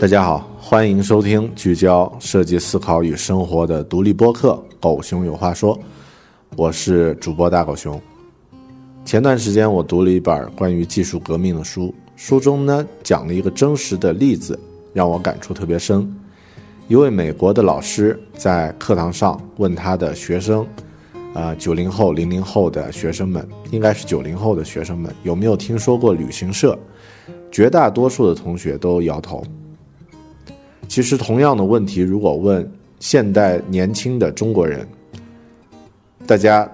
大家好，欢迎收听聚焦设计思考与生活的独立播客《狗熊有话说》，我是主播大狗熊。前段时间我读了一本关于技术革命的书，书中呢讲了一个真实的例子，让我感触特别深。一位美国的老师在课堂上问他的学生，啊，九零后、零零后的学生们，应该是九零后的学生们，有没有听说过旅行社？绝大多数的同学都摇头。其实，同样的问题，如果问现代年轻的中国人，大家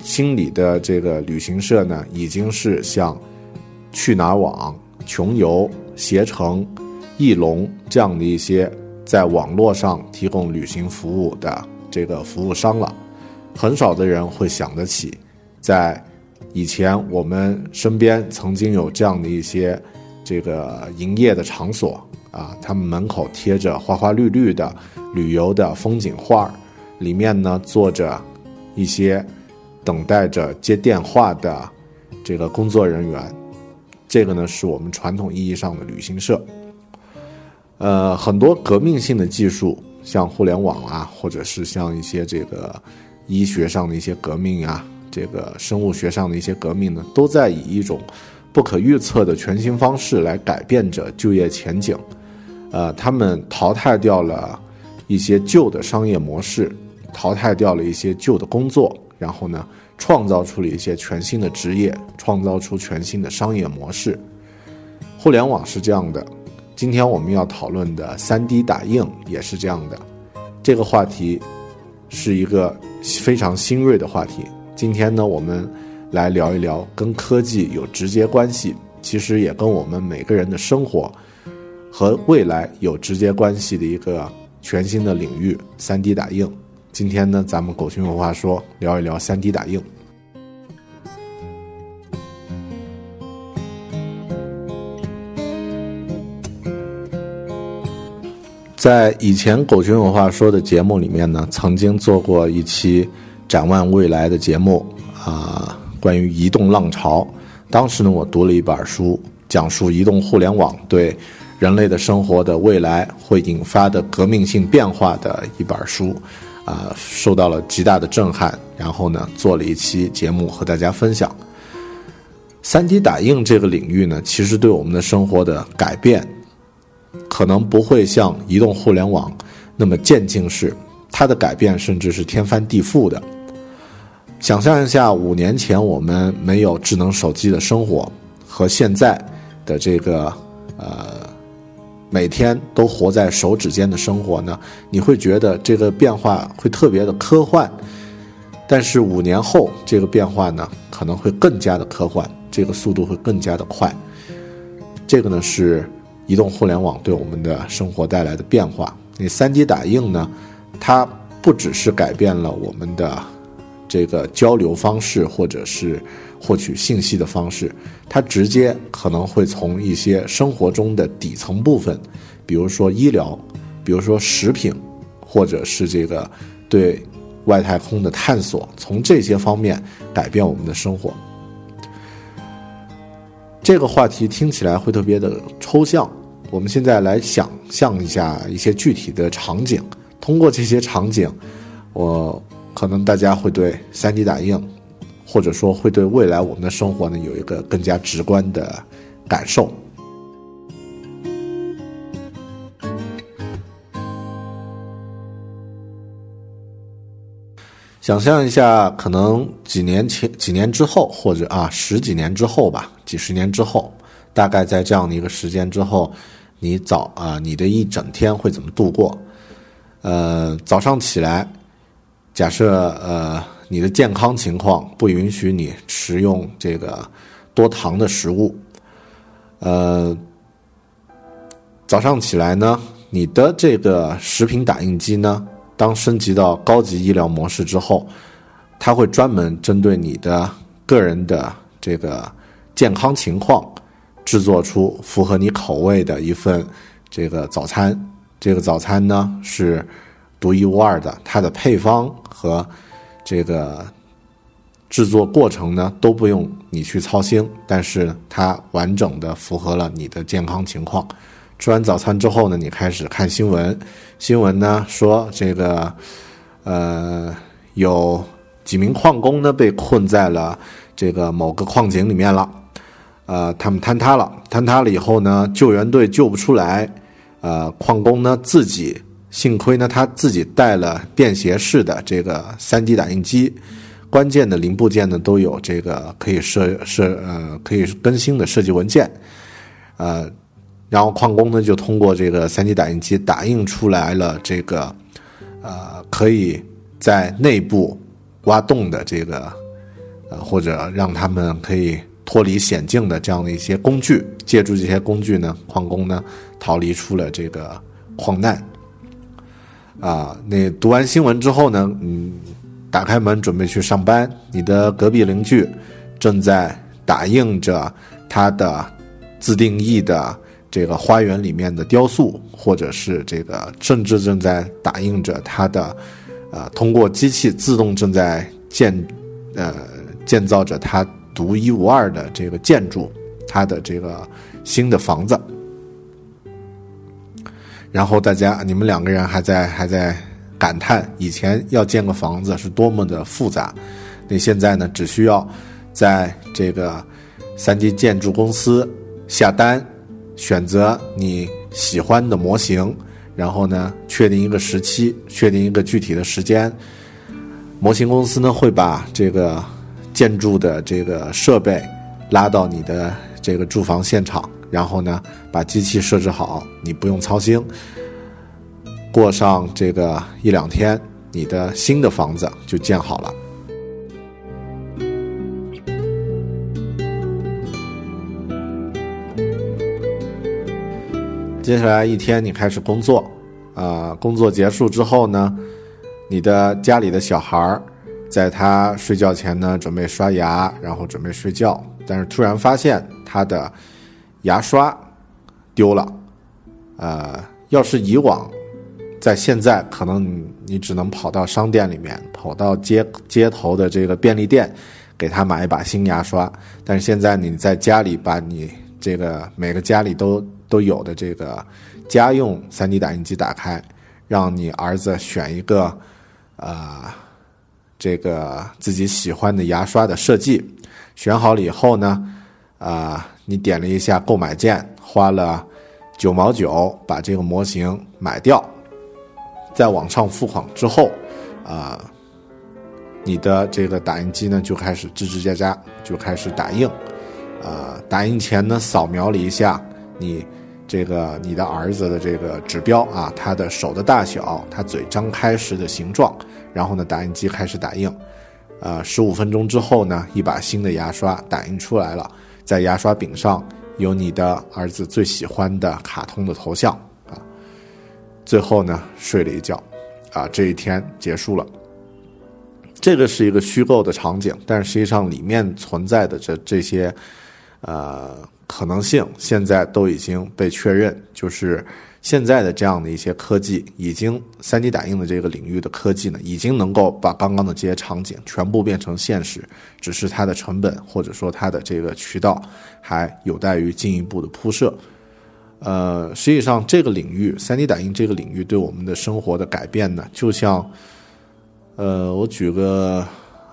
心里的这个旅行社呢，已经是像去哪儿网、穷游、携程、翼龙这样的一些在网络上提供旅行服务的这个服务商了。很少的人会想得起，在以前我们身边曾经有这样的一些这个营业的场所。啊，他们门口贴着花花绿绿的旅游的风景画儿里面呢坐着一些等待着接电话的这个工作人员，这个呢是我们传统意义上的旅行社。呃，很多革命性的技术，像互联网啊，或者是像一些这个医学上的一些革命啊，这个生物学上的一些革命呢，都在以一种不可预测的全新方式来改变着就业前景。呃，他们淘汰掉了一些旧的商业模式，淘汰掉了一些旧的工作，然后呢，创造出了一些全新的职业，创造出全新的商业模式。互联网是这样的，今天我们要讨论的 3D 打印也是这样的。这个话题是一个非常新锐的话题。今天呢，我们来聊一聊跟科技有直接关系，其实也跟我们每个人的生活。和未来有直接关系的一个全新的领域—— 3D 打印。今天呢，咱们狗熊有话说，聊一聊 3D 打印。在以前狗熊有话说的节目里面呢，曾经做过一期展望未来的节目啊，关于移动浪潮。当时呢，我读了一本书，讲述移动互联网对。人类的生活的未来会引发的革命性变化的一本书，啊，受到了极大的震撼。然后呢，做了一期节目和大家分享。三 D 打印这个领域呢，其实对我们的生活的改变，可能不会像移动互联网那么渐进式，它的改变甚至是天翻地覆的。想象一下，五年前我们没有智能手机的生活，和现在的这个呃。每天都活在手指间的生活呢，你会觉得这个变化会特别的科幻，但是五年后这个变化呢可能会更加的科幻，这个速度会更加的快。这个呢是移动互联网对我们的生活带来的变化。你 3D 打印呢，它不只是改变了我们的这个交流方式，或者是。获取信息的方式，它直接可能会从一些生活中的底层部分，比如说医疗，比如说食品，或者是这个对外太空的探索，从这些方面改变我们的生活。这个话题听起来会特别的抽象，我们现在来想象一下一些具体的场景，通过这些场景，我可能大家会对 3D 打印。或者说会对未来我们的生活呢有一个更加直观的感受。想象一下，可能几年前、几年之后，或者啊十几年之后吧，几十年之后，大概在这样的一个时间之后，你早啊，你的一整天会怎么度过？呃，早上起来，假设呃你的健康情况不允许你食用这个多糖的食物，呃，早上起来呢，你的这个食品打印机呢，当升级到高级医疗模式之后，它会专门针对你的个人的这个健康情况，制作出符合你口味的一份这个早餐。这个早餐呢是独一无二的，它的配方和这个制作过程呢都不用你去操心，但是它完整的符合了你的健康情况。吃完早餐之后呢，你开始看新闻，新闻呢说这个呃有几名矿工呢被困在了这个某个矿井里面了，呃，他们坍塌了，坍塌了以后呢，救援队救不出来。呃，矿工呢自己幸亏呢他自己带了便携式的这个 3D 打印机，关键的零部件呢都有这个可以设设呃可以更新的设计文件，呃，然后矿工呢就通过这个 3D 打印机打印出来了这个呃可以在内部挖洞的这个呃或者让他们可以。脱离险境的这样的一些工具，借助这些工具呢，矿工呢逃离出了这个矿难。啊，那读完新闻之后呢，嗯，打开门准备去上班，你的隔壁邻居正在打印着他的自定义的这个花园里面的雕塑，或者是这个甚至正在打印着他的，呃，通过机器自动正在建，呃，建造着他。独一无二的这个建筑，他的这个新的房子，然后大家你们两个人还在还在感叹以前要建个房子是多么的复杂，那现在呢只需要在这个三 D 建筑公司下单，选择你喜欢的模型，然后呢确定一个时期，确定一个具体的时间，模型公司呢会把这个。建筑的这个设备拉到你的这个住房现场，然后呢，把机器设置好，你不用操心。过上这个一两天，你的新的房子就建好了。接下来一天，你开始工作，啊，工作结束之后呢，你的家里的小孩儿。在他睡觉前呢，准备刷牙，然后准备睡觉，但是突然发现他的牙刷丢了。呃，要是以往，在现在可能你你只能跑到商店里面，跑到街街头的这个便利店，给他买一把新牙刷。但是现在你在家里，把你这个每个家里都都有的这个家用 3D 打印机打开，让你儿子选一个，呃。这个自己喜欢的牙刷的设计选好了以后呢，啊，你点了一下购买键，花了九毛九把这个模型买掉，在网上付款之后，啊，你的这个打印机呢就开始吱吱喳喳就开始打印，啊，打印前呢扫描了一下你这个你的儿子的这个指标啊，他的手的大小，他嘴张开时的形状。然后呢，打印机开始打印，呃，十五分钟之后呢，一把新的牙刷打印出来了，在牙刷柄上有你的儿子最喜欢的卡通的头像啊。最后呢，睡了一觉，啊，这一天结束了。这个是一个虚构的场景，但实际上里面存在的这这些，呃，可能性现在都已经被确认，就是。现在的这样的一些科技，已经 3D 打印的这个领域的科技呢，已经能够把刚刚的这些场景全部变成现实，只是它的成本或者说它的这个渠道还有待于进一步的铺设。呃，实际上这个领域 3D 打印这个领域对我们的生活的改变呢，就像，呃，我举个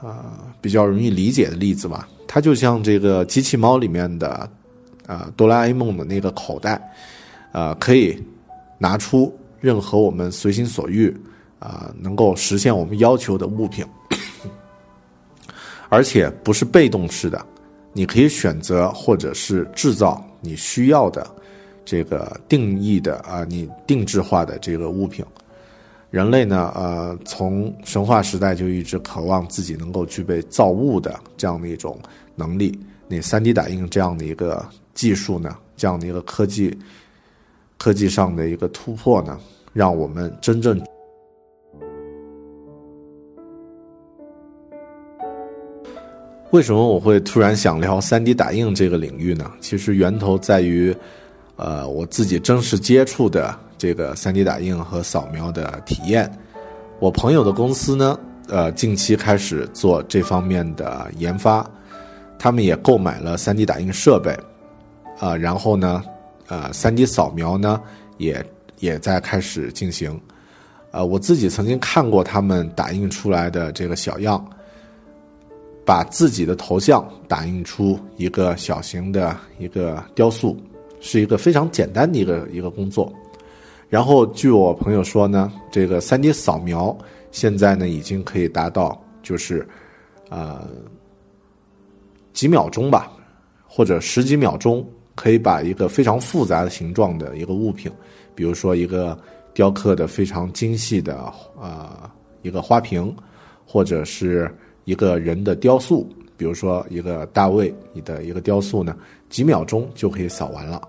啊比较容易理解的例子吧，它就像这个机器猫里面的啊哆啦 A 梦的那个口袋，呃，可以。拿出任何我们随心所欲啊，能够实现我们要求的物品，而且不是被动式的，你可以选择或者是制造你需要的这个定义的啊，你定制化的这个物品。人类呢，呃，从神话时代就一直渴望自己能够具备造物的这样的一种能力。那 3D 打印这样的一个技术呢，这样的一个科技科技上的一个突破呢，让我们真正。为什么我会突然想聊 3D 打印这个领域呢？其实源头在于，呃，我自己真实接触的这个 3D 打印和扫描的体验。我朋友的公司呢，呃，近期开始做这方面的研发，他们也购买了 3D 打印设备，啊，然后呢，呃，3D 扫描呢，也也在开始进行。呃，我自己曾经看过他们打印出来的这个小样。把自己的头像打印出一个小型的一个雕塑，是一个非常简单的一个一个工作。然后据我朋友说呢，这个 3D 扫描现在呢已经可以达到就是，呃，几秒钟吧，或者十几秒钟，可以把一个非常复杂的形状的一个物品，比如说一个雕刻的非常精细的呃一个花瓶，或者是。一个人的雕塑，比如说一个大卫你的一个雕塑呢，几秒钟就可以扫完了，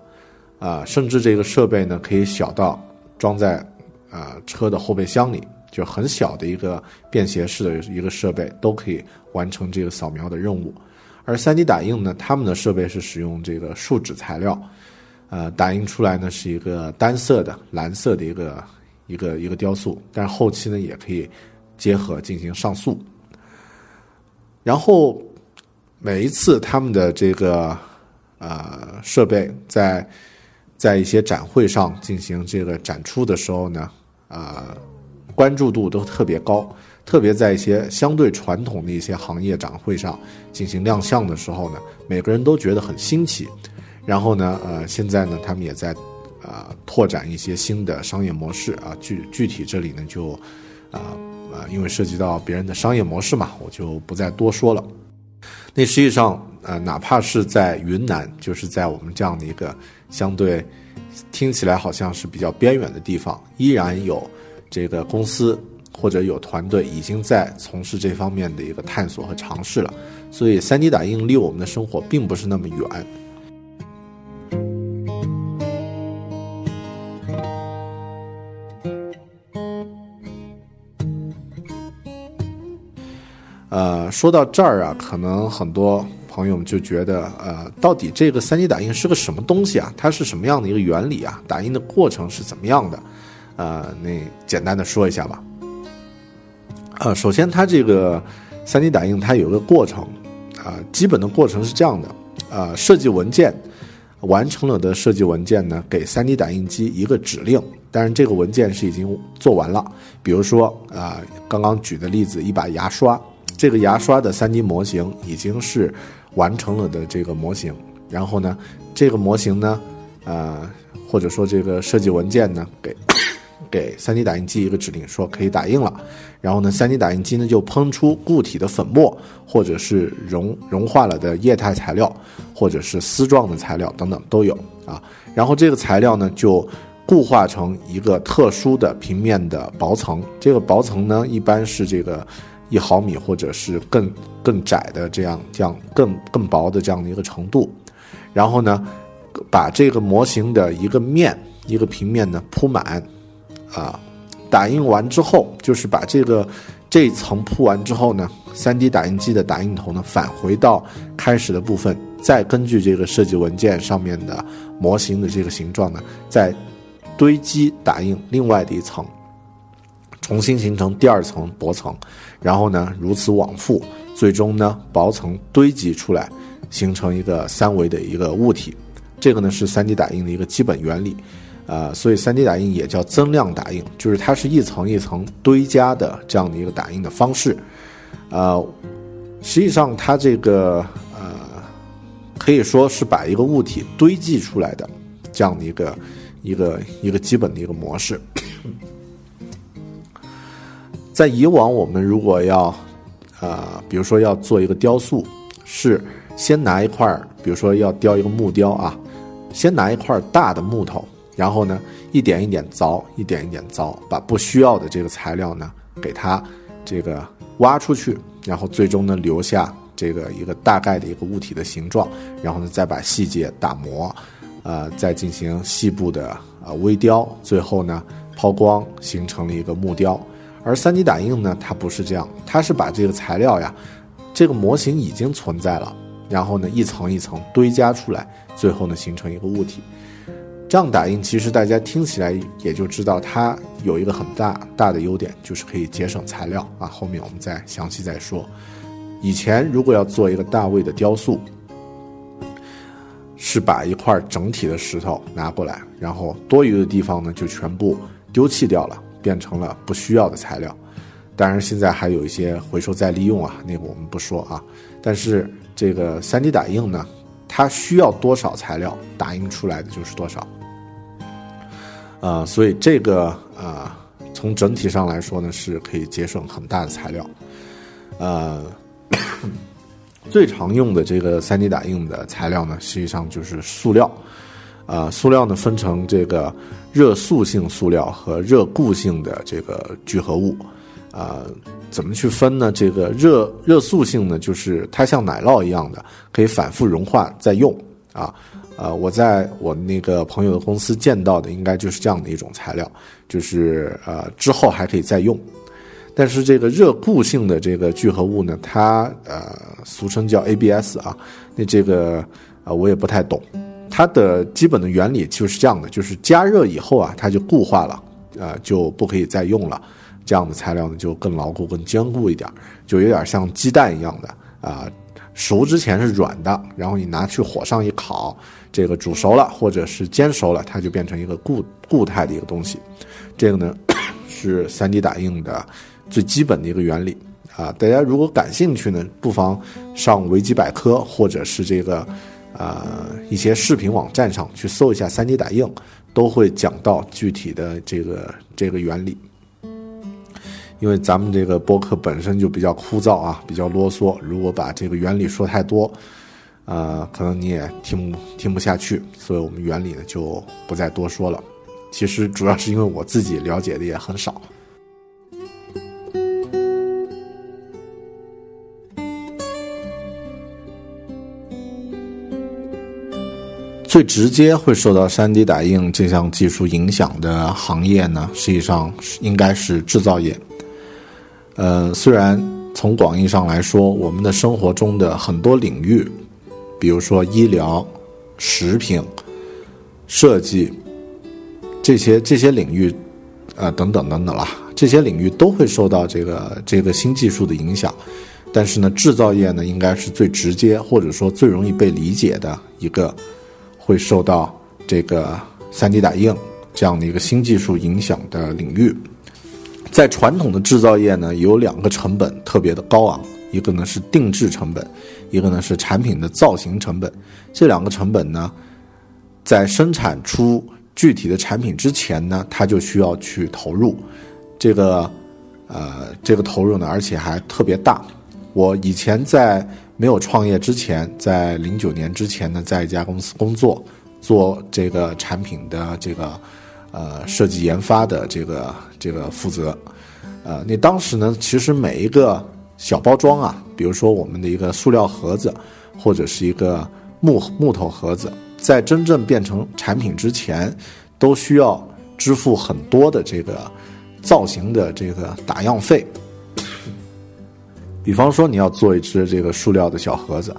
啊，甚至这个设备呢可以小到装在啊车的后备箱里，就很小的一个便携式的一个设备都可以完成这个扫描的任务。而 3D 打印呢，他们的设备是使用这个树脂材料，呃，打印出来呢是一个单色的蓝色的一个一个一个雕塑，但是后期呢也可以结合进行上色。然后每一次他们的这个呃设备在在一些展会上进行这个展出的时候呢，呃关注度都特别高，特别在一些相对传统的一些行业展会上进行亮相的时候呢，每个人都觉得很新奇。然后呢，呃，现在呢，他们也在啊拓展一些新的商业模式啊，具具体这里呢就啊。啊，因为涉及到别人的商业模式嘛，我就不再多说了。那实际上，呃，哪怕是在云南，就是在我们这样的一个相对听起来好像是比较边远的地方，依然有这个公司或者有团队已经在从事这方面的一个探索和尝试了。所以，3D 打印离我们的生活并不是那么远。呃，说到这儿啊，可能很多朋友们就觉得，呃，到底这个 3D 打印是个什么东西啊？它是什么样的一个原理啊？打印的过程是怎么样的？呃，那简单的说一下吧。呃，首先它这个 3D 打印它有个过程，啊，基本的过程是这样的，呃，设计文件完成了的设计文件呢，给 3D 打印机一个指令，但是这个文件是已经做完了，比如说啊，刚刚举的例子，一把牙刷。这个牙刷的 3D 模型已经是完成了的这个模型，然后呢，这个模型呢，呃，或者说这个设计文件呢，给给 3D 打印机一个指令，说可以打印了，然后呢，3D 打印机呢就喷出固体的粉末，或者是融融化了的液态材料，或者是丝状的材料等等都有啊，然后这个材料呢就固化成一个特殊的平面的薄层，这个薄层呢一般是这个。一毫米或者是更更窄的这样这样更更薄的这样的一个程度，然后呢，把这个模型的一个面一个平面呢铺满，啊，打印完之后就是把这个这一层铺完之后呢，3D 打印机的打印头呢返回到开始的部分，再根据这个设计文件上面的模型的这个形状呢，再堆积打印另外的一层。重新形成第二层薄层，然后呢，如此往复，最终呢，薄层堆积出来，形成一个三维的一个物体。这个呢是 3D 打印的一个基本原理，呃，所以 3D 打印也叫增量打印，就是它是一层一层堆加的这样的一个打印的方式。呃，实际上它这个呃，可以说是把一个物体堆积出来的这样的一个一个一个基本的一个模式。在以往，我们如果要，呃，比如说要做一个雕塑，是先拿一块，比如说要雕一个木雕啊，先拿一块大的木头，然后呢，一点一点凿，一点一点凿，把不需要的这个材料呢，给它这个挖出去，然后最终呢，留下这个一个大概的一个物体的形状，然后呢，再把细节打磨，呃，再进行细部的呃微雕，最后呢，抛光，形成了一个木雕。而 3D 打印呢，它不是这样，它是把这个材料呀，这个模型已经存在了，然后呢，一层一层堆加出来，最后呢，形成一个物体。这样打印其实大家听起来也就知道，它有一个很大大的优点，就是可以节省材料啊。后面我们再详细再说。以前如果要做一个大卫的雕塑，是把一块整体的石头拿过来，然后多余的地方呢就全部丢弃掉了。变成了不需要的材料，当然现在还有一些回收再利用啊，那个我们不说啊。但是这个 3D 打印呢，它需要多少材料，打印出来的就是多少。呃，所以这个呃，从整体上来说呢，是可以节省很大的材料。呃，最常用的这个 3D 打印的材料呢，实际上就是塑料。啊，塑料呢分成这个热塑性塑料和热固性的这个聚合物，啊，怎么去分呢？这个热热塑性呢，就是它像奶酪一样的，可以反复融化再用啊。呃，我在我那个朋友的公司见到的，应该就是这样的一种材料，就是呃之后还可以再用。但是这个热固性的这个聚合物呢，它呃俗称叫 ABS 啊，那这个啊我也不太懂。它的基本的原理就是这样的，就是加热以后啊，它就固化了，呃，就不可以再用了。这样的材料呢，就更牢固、更坚固一点，就有点像鸡蛋一样的啊。熟之前是软的，然后你拿去火上一烤，这个煮熟了或者是煎熟了，它就变成一个固固态的一个东西。这个呢，是 3D 打印的最基本的一个原理啊。大家如果感兴趣呢，不妨上维基百科或者是这个。呃，一些视频网站上去搜一下 3D 打印，都会讲到具体的这个这个原理。因为咱们这个播客本身就比较枯燥啊，比较啰嗦，如果把这个原理说太多，呃，可能你也听听不下去，所以我们原理呢就不再多说了。其实主要是因为我自己了解的也很少。最直接会受到 3D 打印这项技术影响的行业呢，实际上应该是制造业。呃，虽然从广义上来说，我们的生活中的很多领域，比如说医疗、食品、设计这些这些领域，呃，等等等等啦，这些领域都会受到这个这个新技术的影响。但是呢，制造业呢，应该是最直接或者说最容易被理解的一个。会受到这个 3D 打印这样的一个新技术影响的领域，在传统的制造业呢，有两个成本特别的高昂，一个呢是定制成本，一个呢是产品的造型成本。这两个成本呢，在生产出具体的产品之前呢，它就需要去投入，这个呃这个投入呢，而且还特别大。我以前在。没有创业之前，在零九年之前呢，在一家公司工作，做这个产品的这个呃设计研发的这个这个负责。呃，那当时呢，其实每一个小包装啊，比如说我们的一个塑料盒子，或者是一个木木头盒子，在真正变成产品之前，都需要支付很多的这个造型的这个打样费。比方说，你要做一只这个塑料的小盒子，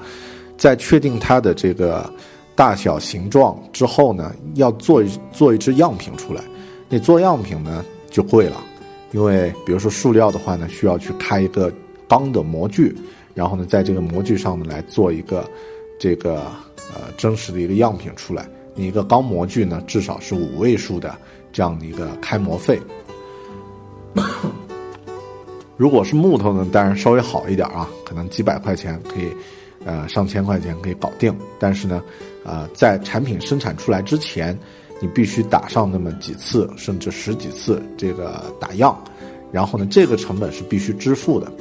在确定它的这个大小形状之后呢，要做一做一只样品出来。你做样品呢就贵了，因为比如说塑料的话呢，需要去开一个钢的模具，然后呢，在这个模具上呢来做一个这个呃真实的一个样品出来。你一个钢模具呢，至少是五位数的这样的一个开模费。如果是木头呢，当然稍微好一点啊，可能几百块钱可以，呃，上千块钱可以搞定。但是呢，呃，在产品生产出来之前，你必须打上那么几次，甚至十几次这个打样，然后呢，这个成本是必须支付的。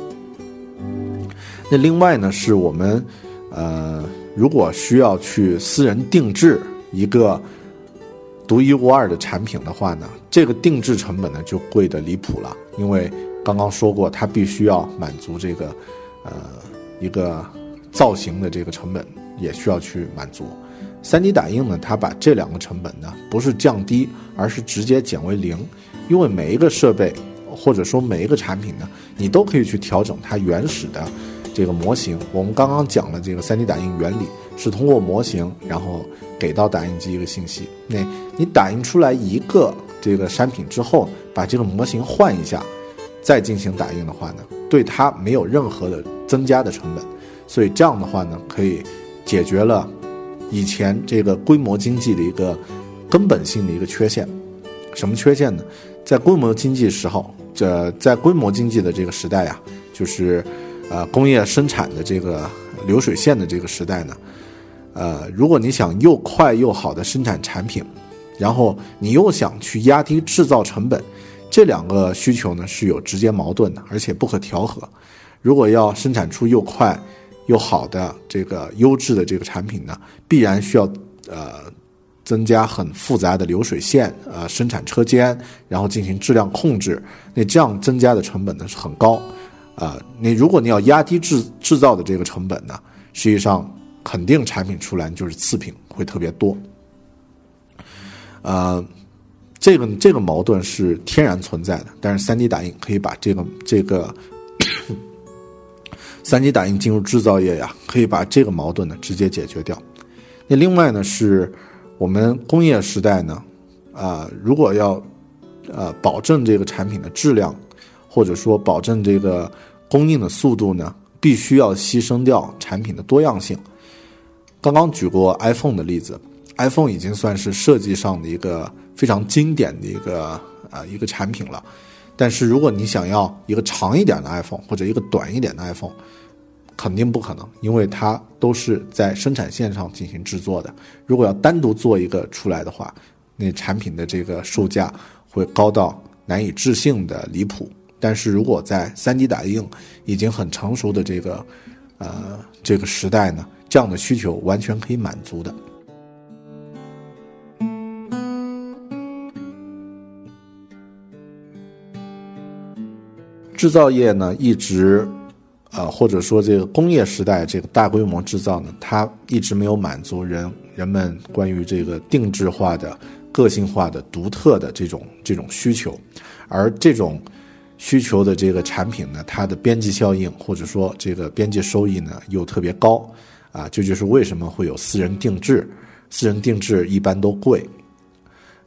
那另外呢，是我们，呃，如果需要去私人定制一个独一无二的产品的话呢，这个定制成本呢就贵的离谱了，因为刚刚说过，它必须要满足这个呃一个造型的这个成本，也需要去满足。3D 打印呢，它把这两个成本呢不是降低，而是直接减为零，因为每一个设备或者说每一个产品呢，你都可以去调整它原始的这个模型。我们刚刚讲了这个 3D 打印原理是通过模型，然后给到打印机一个信息。那你打印出来一个这个产品之后，把这个模型换一下，再进行打印的话呢，对它没有任何的增加的成本，所以这样的话呢，可以解决了。以前这个规模经济的一个根本性的一个缺陷，什么缺陷呢？在规模经济时候，这在规模经济的这个时代呀，就是呃工业生产的这个流水线的这个时代呢，呃，如果你想又快又好的生产产品，然后你又想去压低制造成本，这两个需求呢是有直接矛盾的，而且不可调和。如果要生产出又快，又好的这个优质的这个产品呢，必然需要呃增加很复杂的流水线呃生产车间，然后进行质量控制。那这样增加的成本呢是很高，啊，你如果你要压低制制造的这个成本呢，实际上肯定产品出来就是次品会特别多。呃，这个这个矛盾是天然存在的，但是 3D 打印可以把这个这个。三 D 打印进入制造业呀，可以把这个矛盾呢直接解决掉。那另外呢，是我们工业时代呢，啊，如果要呃保证这个产品的质量，或者说保证这个供应的速度呢，必须要牺牲掉产品的多样性。刚刚举过 iPhone 的例子，iPhone 已经算是设计上的一个非常经典的一个呃一个产品了。但是如果你想要一个长一点的 iPhone 或者一个短一点的 iPhone，肯定不可能，因为它都是在生产线上进行制作的。如果要单独做一个出来的话，那产品的这个售价会高到难以置信的离谱。但是如果在 3D 打印已经很成熟的这个呃这个时代呢，这样的需求完全可以满足的。制造业呢，一直，呃，或者说这个工业时代这个大规模制造呢，它一直没有满足人人们关于这个定制化的、个性化的、独特的这种这种需求，而这种需求的这个产品呢，它的边际效应或者说这个边际收益呢又特别高，啊，这就是为什么会有私人定制，私人定制一般都贵，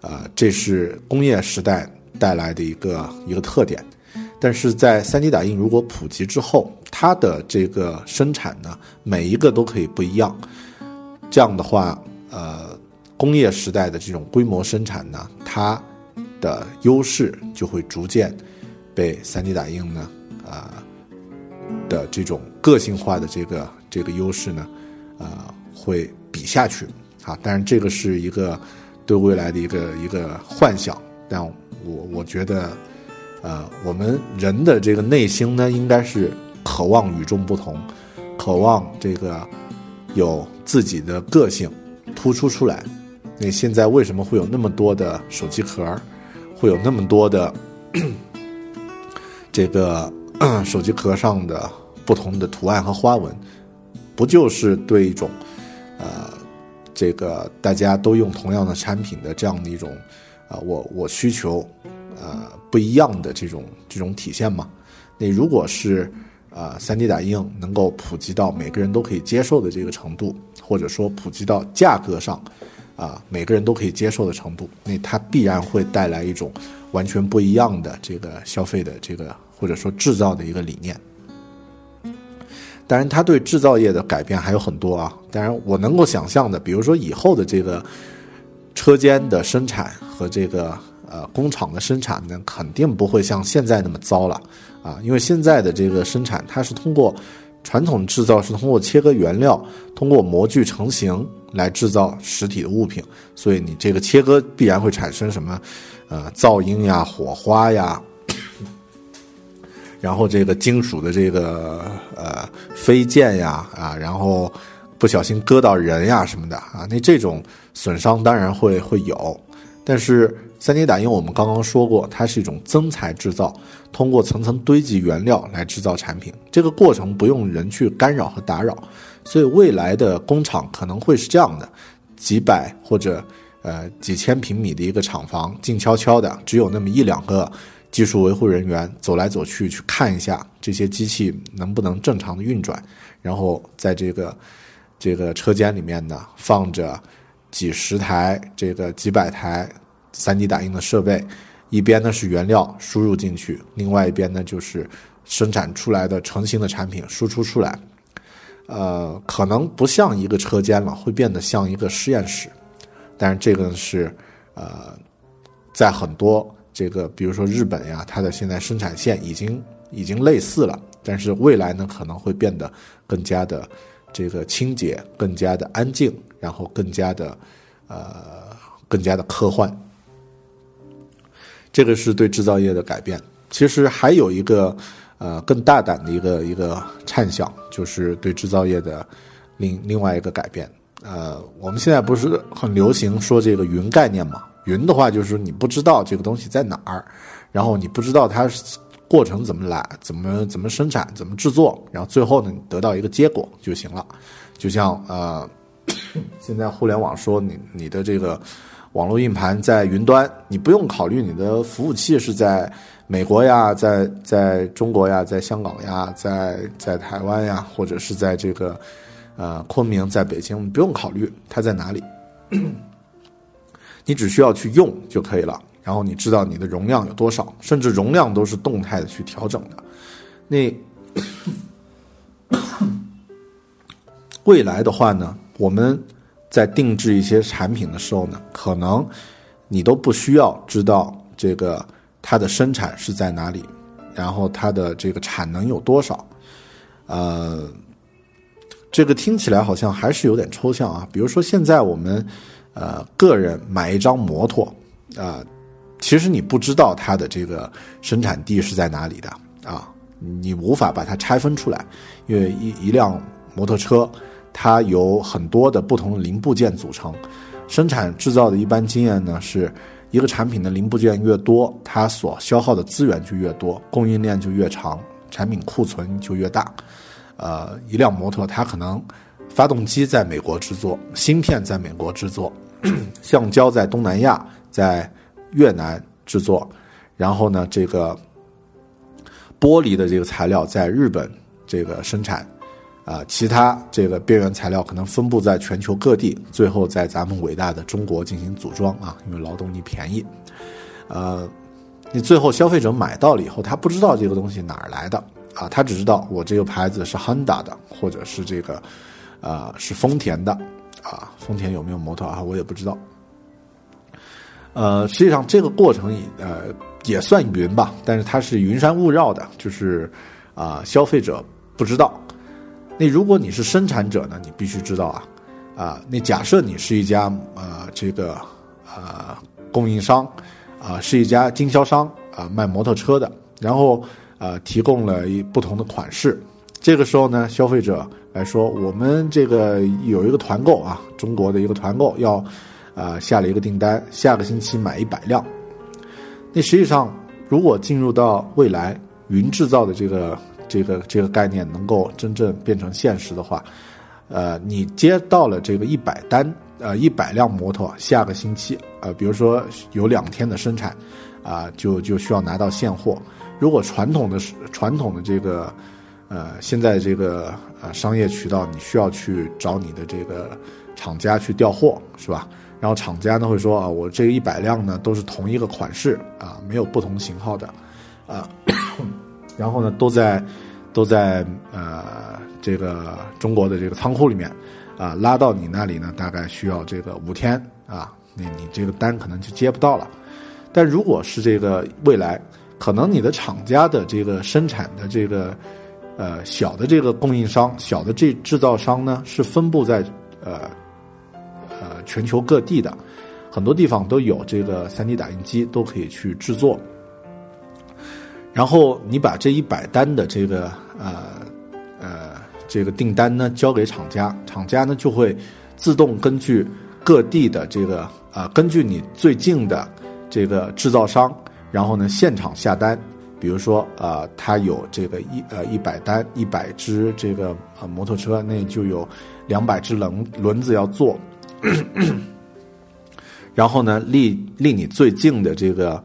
啊，这是工业时代带来的一个一个特点。但是在 3D 打印如果普及之后，它的这个生产呢，每一个都可以不一样。这样的话，呃，工业时代的这种规模生产呢，它的优势就会逐渐被 3D 打印呢，啊的这种个性化的这个这个优势呢，呃，会比下去。啊，当然这个是一个对未来的一个一个幻想，但我我觉得。呃，我们人的这个内心呢，应该是渴望与众不同，渴望这个有自己的个性突出出来。那现在为什么会有那么多的手机壳，会有那么多的这个 手机壳上的不同的图案和花纹？不就是对一种呃，这个大家都用同样的产品的这样的一种啊，我我需求。呃，不一样的这种这种体现吗？那如果是呃，3D 打印能够普及到每个人都可以接受的这个程度，或者说普及到价格上，啊，每个人都可以接受的程度，那它必然会带来一种完全不一样的这个消费的这个或者说制造的一个理念。当然，它对制造业的改变还有很多啊。当然，我能够想象的，比如说以后的这个车间的生产和这个。呃，工厂的生产呢，肯定不会像现在那么糟了，啊，因为现在的这个生产，它是通过传统制造，是通过切割原料，通过模具成型来制造实体的物品，所以你这个切割必然会产生什么，呃，噪音呀、火花呀，然后这个金属的这个呃飞溅呀，啊，然后不小心割到人呀什么的啊，那这种损伤当然会会有，但是三 D 打印我们刚刚说过，它是一种增材制造，通过层层堆积原料来制造产品，这个过程不用人去干扰和打扰，所以未来的工厂可能会是这样的，几百或者呃几千平米的一个厂房，静悄悄的，只有那么一两个技术维护人员走来走去去看一下这些机器能不能正常的运转，然后在这个这个车间里面呢放着。几十台这个几百台 3D 打印的设备，一边呢是原料输入进去，另外一边呢就是生产出来的成型的产品输出出来。呃，可能不像一个车间了，会变得像一个实验室。但是这个是呃，在很多这个比如说日本呀，它的现在生产线已经已经类似了，但是未来呢可能会变得更加的这个清洁，更加的安静。然后更加的，呃，更加的科幻。这个是对制造业的改变。其实还有一个，呃，更大胆的一个一个畅想，就是对制造业的另另外一个改变。呃，我们现在不是很流行说这个云概念吗？云的话，就是你不知道这个东西在哪儿，然后你不知道它过程怎么来，怎么怎么生产，怎么制作，然后最后呢，你得到一个结果就行了。就像呃。现在互联网说你你的这个网络硬盘在云端，你不用考虑你的服务器是在美国呀，在在中国呀，在香港呀，在在台湾呀，或者是在这个呃昆明，在北京，不用考虑它在哪里，你只需要去用就可以了。然后你知道你的容量有多少，甚至容量都是动态的去调整的。那 未来的话呢？我们在定制一些产品的时候呢，可能你都不需要知道这个它的生产是在哪里，然后它的这个产能有多少。呃，这个听起来好像还是有点抽象啊。比如说现在我们呃个人买一张摩托啊，其实你不知道它的这个生产地是在哪里的啊，你无法把它拆分出来，因为一一辆摩托车。它由很多的不同零部件组成，生产制造的一般经验呢，是一个产品的零部件越多，它所消耗的资源就越多，供应链就越长，产品库存就越大。呃，一辆摩托它可能发动机在美国制作，芯片在美国制作，橡胶在东南亚，在越南制作，然后呢，这个玻璃的这个材料在日本这个生产。啊，其他这个边缘材料可能分布在全球各地，最后在咱们伟大的中国进行组装啊，因为劳动力便宜。呃，你最后消费者买到了以后，他不知道这个东西哪儿来的啊，他只知道我这个牌子是 Honda 的，或者是这个，呃，是丰田的啊，丰田有没有摩托啊？我也不知道。呃，实际上这个过程也呃也算云吧，但是它是云山雾绕的，就是啊，消费者不知道。那如果你是生产者呢？你必须知道啊，啊，那假设你是一家呃这个呃供应商，啊是一家经销商啊卖摩托车的，然后呃提供了一不同的款式，这个时候呢，消费者来说，我们这个有一个团购啊，中国的一个团购要啊下了一个订单，下个星期买一百辆。那实际上，如果进入到未来云制造的这个。这个这个概念能够真正变成现实的话，呃，你接到了这个一百单，呃，一百辆摩托，下个星期，呃，比如说有两天的生产，啊，就就需要拿到现货。如果传统的传统的这个，呃，现在这个呃商业渠道，你需要去找你的这个厂家去调货，是吧？然后厂家呢会说啊，我这一百辆呢都是同一个款式啊，没有不同型号的，啊。然后呢，都在，都在呃这个中国的这个仓库里面，啊，拉到你那里呢，大概需要这个五天啊，那你这个单可能就接不到了。但如果是这个未来，可能你的厂家的这个生产的这个呃小的这个供应商、小的这制造商呢，是分布在呃呃全球各地的，很多地方都有这个 3D 打印机，都可以去制作。然后你把这一百单的这个呃呃这个订单呢交给厂家，厂家呢就会自动根据各地的这个呃，根据你最近的这个制造商，然后呢现场下单。比如说，呃，他有这个一呃一百单一百只这个呃摩托车，那就有两百只轮轮子要做。然后呢，离离你最近的这个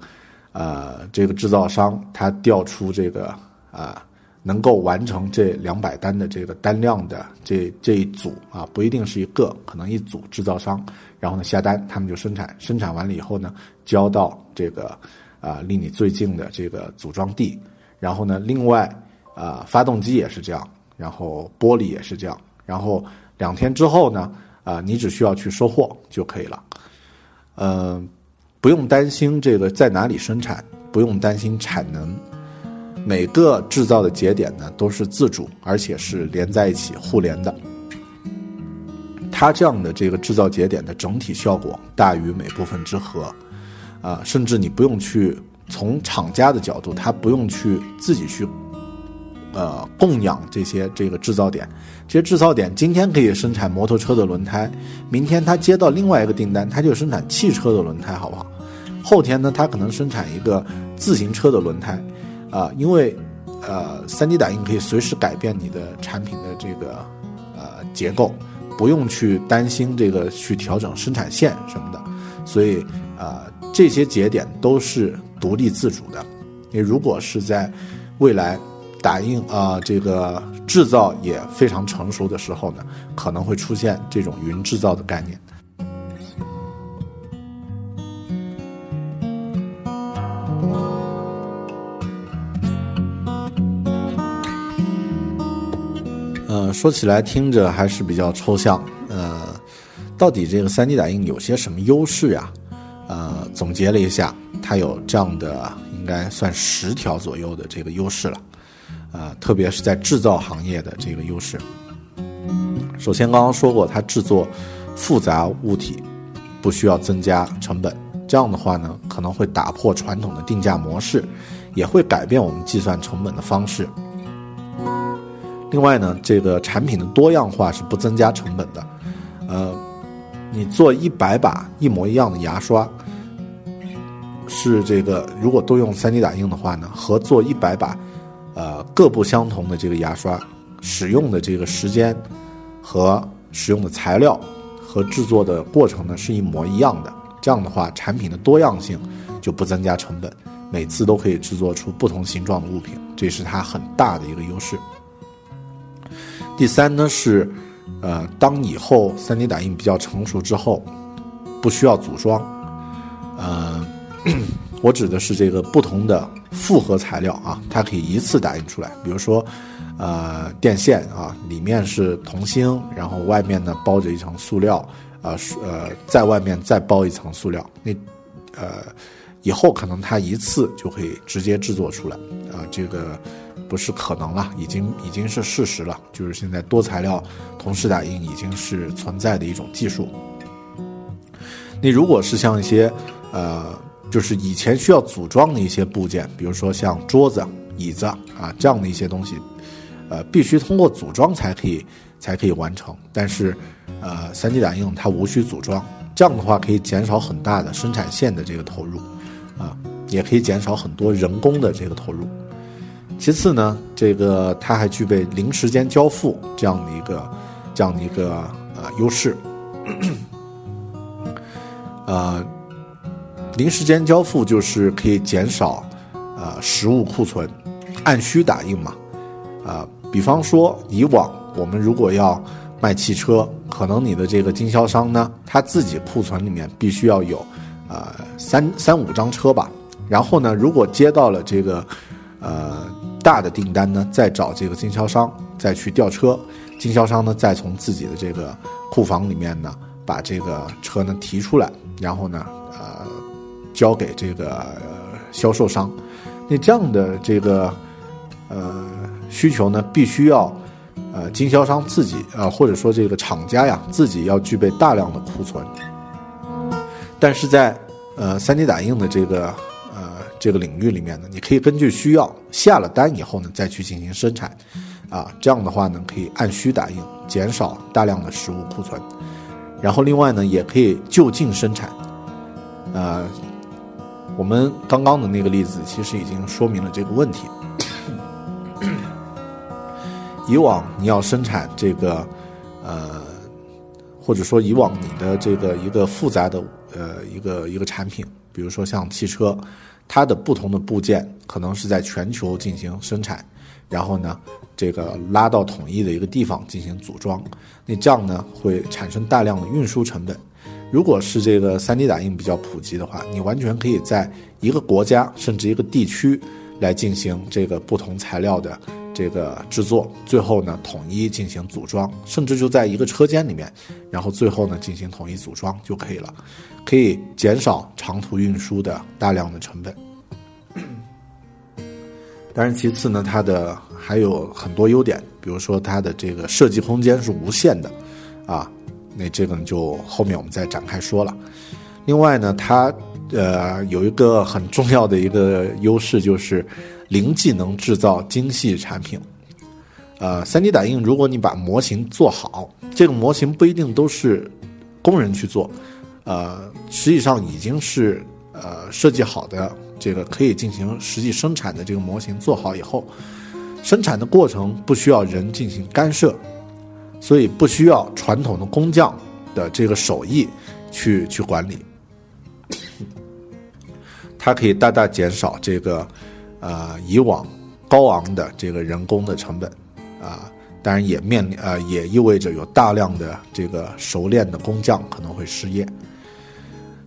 呃这个制造商，他调出这个啊能够完成这两百单的这个单量的这这一组啊，不一定是一个，可能一组制造商，然后呢下单，他们就生产，生产完了以后呢，交到这个。啊，离你最近的这个组装地，然后呢，另外啊，发动机也是这样，然后玻璃也是这样，然后两天之后呢，啊，你只需要去收货就可以了，嗯，不用担心这个在哪里生产，不用担心产能，每个制造的节点呢都是自主，而且是连在一起互联的，它这样的这个制造节点的整体效果大于每部分之和。啊，甚至你不用去从厂家的角度，他不用去自己去，呃，供养这些这个制造点。这些制造点今天可以生产摩托车的轮胎，明天他接到另外一个订单，他就生产汽车的轮胎，好不好？后天呢，他可能生产一个自行车的轮胎，啊，因为呃，3D 打印可以随时改变你的产品的这个呃结构，不用去担心这个去调整生产线什么的，所以啊。这些节点都是独立自主的。你如果是在未来打印啊，这个制造也非常成熟的时候呢，可能会出现这种云制造的概念。呃，说起来听着还是比较抽象。呃，到底这个 3D 打印有些什么优势呀？总结了一下，它有这样的，应该算十条左右的这个优势了，啊，特别是在制造行业的这个优势。首先，刚刚说过，它制作复杂物体不需要增加成本，这样的话呢，可能会打破传统的定价模式，也会改变我们计算成本的方式。另外呢，这个产品的多样化是不增加成本的，呃，你做一百把一模一样的牙刷。是这个，如果都用 3D 打印的话呢，和做一百把，呃，各不相同的这个牙刷，使用的这个时间和使用的材料和制作的过程呢是一模一样的。这样的话，产品的多样性就不增加成本，每次都可以制作出不同形状的物品，这是它很大的一个优势。第三呢是，呃，当以后 3D 打印比较成熟之后，不需要组装，呃。我指的是这个不同的复合材料啊，它可以一次打印出来。比如说，呃，电线啊，里面是铜芯，然后外面呢包着一层塑料，呃，呃，在外面再包一层塑料。那，呃，以后可能它一次就可以直接制作出来啊。这个不是可能了，已经已经是事实了。就是现在多材料同时打印已经是存在的一种技术。你如果是像一些，呃。就是以前需要组装的一些部件，比如说像桌子、椅子啊这样的一些东西，呃，必须通过组装才可以才可以完成。但是，呃三 D 打印它无需组装，这样的话可以减少很大的生产线的这个投入，啊，也可以减少很多人工的这个投入。其次呢，这个它还具备零时间交付这样的一个这样的一个呃优势，呃。零时间交付就是可以减少，呃，实物库存，按需打印嘛，啊，比方说以往我们如果要卖汽车，可能你的这个经销商呢，他自己库存里面必须要有，呃，三三五张车吧，然后呢，如果接到了这个，呃，大的订单呢，再找这个经销商再去调车，经销商呢再从自己的这个库房里面呢把这个车呢提出来，然后呢。交给这个销售商，那这样的这个呃需求呢，必须要呃经销商自己啊，或者说这个厂家呀，自己要具备大量的库存。但是在呃 3D 打印的这个呃这个领域里面呢，你可以根据需要下了单以后呢，再去进行生产，啊，这样的话呢，可以按需打印，减少大量的实物库存。然后另外呢，也可以就近生产。呃，我们刚刚的那个例子其实已经说明了这个问题。以往你要生产这个，呃，或者说以往你的这个一个复杂的呃一个一个产品，比如说像汽车，它的不同的部件可能是在全球进行生产，然后呢，这个拉到统一的一个地方进行组装，那这样呢会产生大量的运输成本。如果是这个 3D 打印比较普及的话，你完全可以在一个国家甚至一个地区来进行这个不同材料的这个制作，最后呢统一进行组装，甚至就在一个车间里面，然后最后呢进行统一组装就可以了，可以减少长途运输的大量的成本。当然，其次呢，它的还有很多优点，比如说它的这个设计空间是无限的，啊。那这个呢，就后面我们再展开说了。另外呢，它呃有一个很重要的一个优势，就是零技能制造精细产品。呃，3D 打印，如果你把模型做好，这个模型不一定都是工人去做，呃，实际上已经是呃设计好的这个可以进行实际生产的这个模型做好以后，生产的过程不需要人进行干涉。所以不需要传统的工匠的这个手艺去去管理，它可以大大减少这个呃以往高昂的这个人工的成本啊，当然也面临呃也意味着有大量的这个熟练的工匠可能会失业。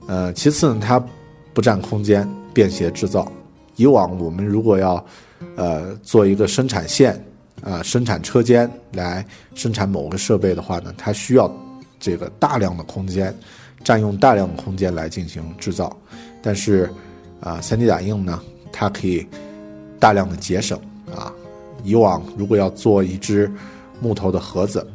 呃，其次呢，它不占空间，便携制造。以往我们如果要呃做一个生产线。啊，生产车间来生产某个设备的话呢，它需要这个大量的空间，占用大量的空间来进行制造。但是，啊，3D 打印呢，它可以大量的节省啊。以往如果要做一只木头的盒子，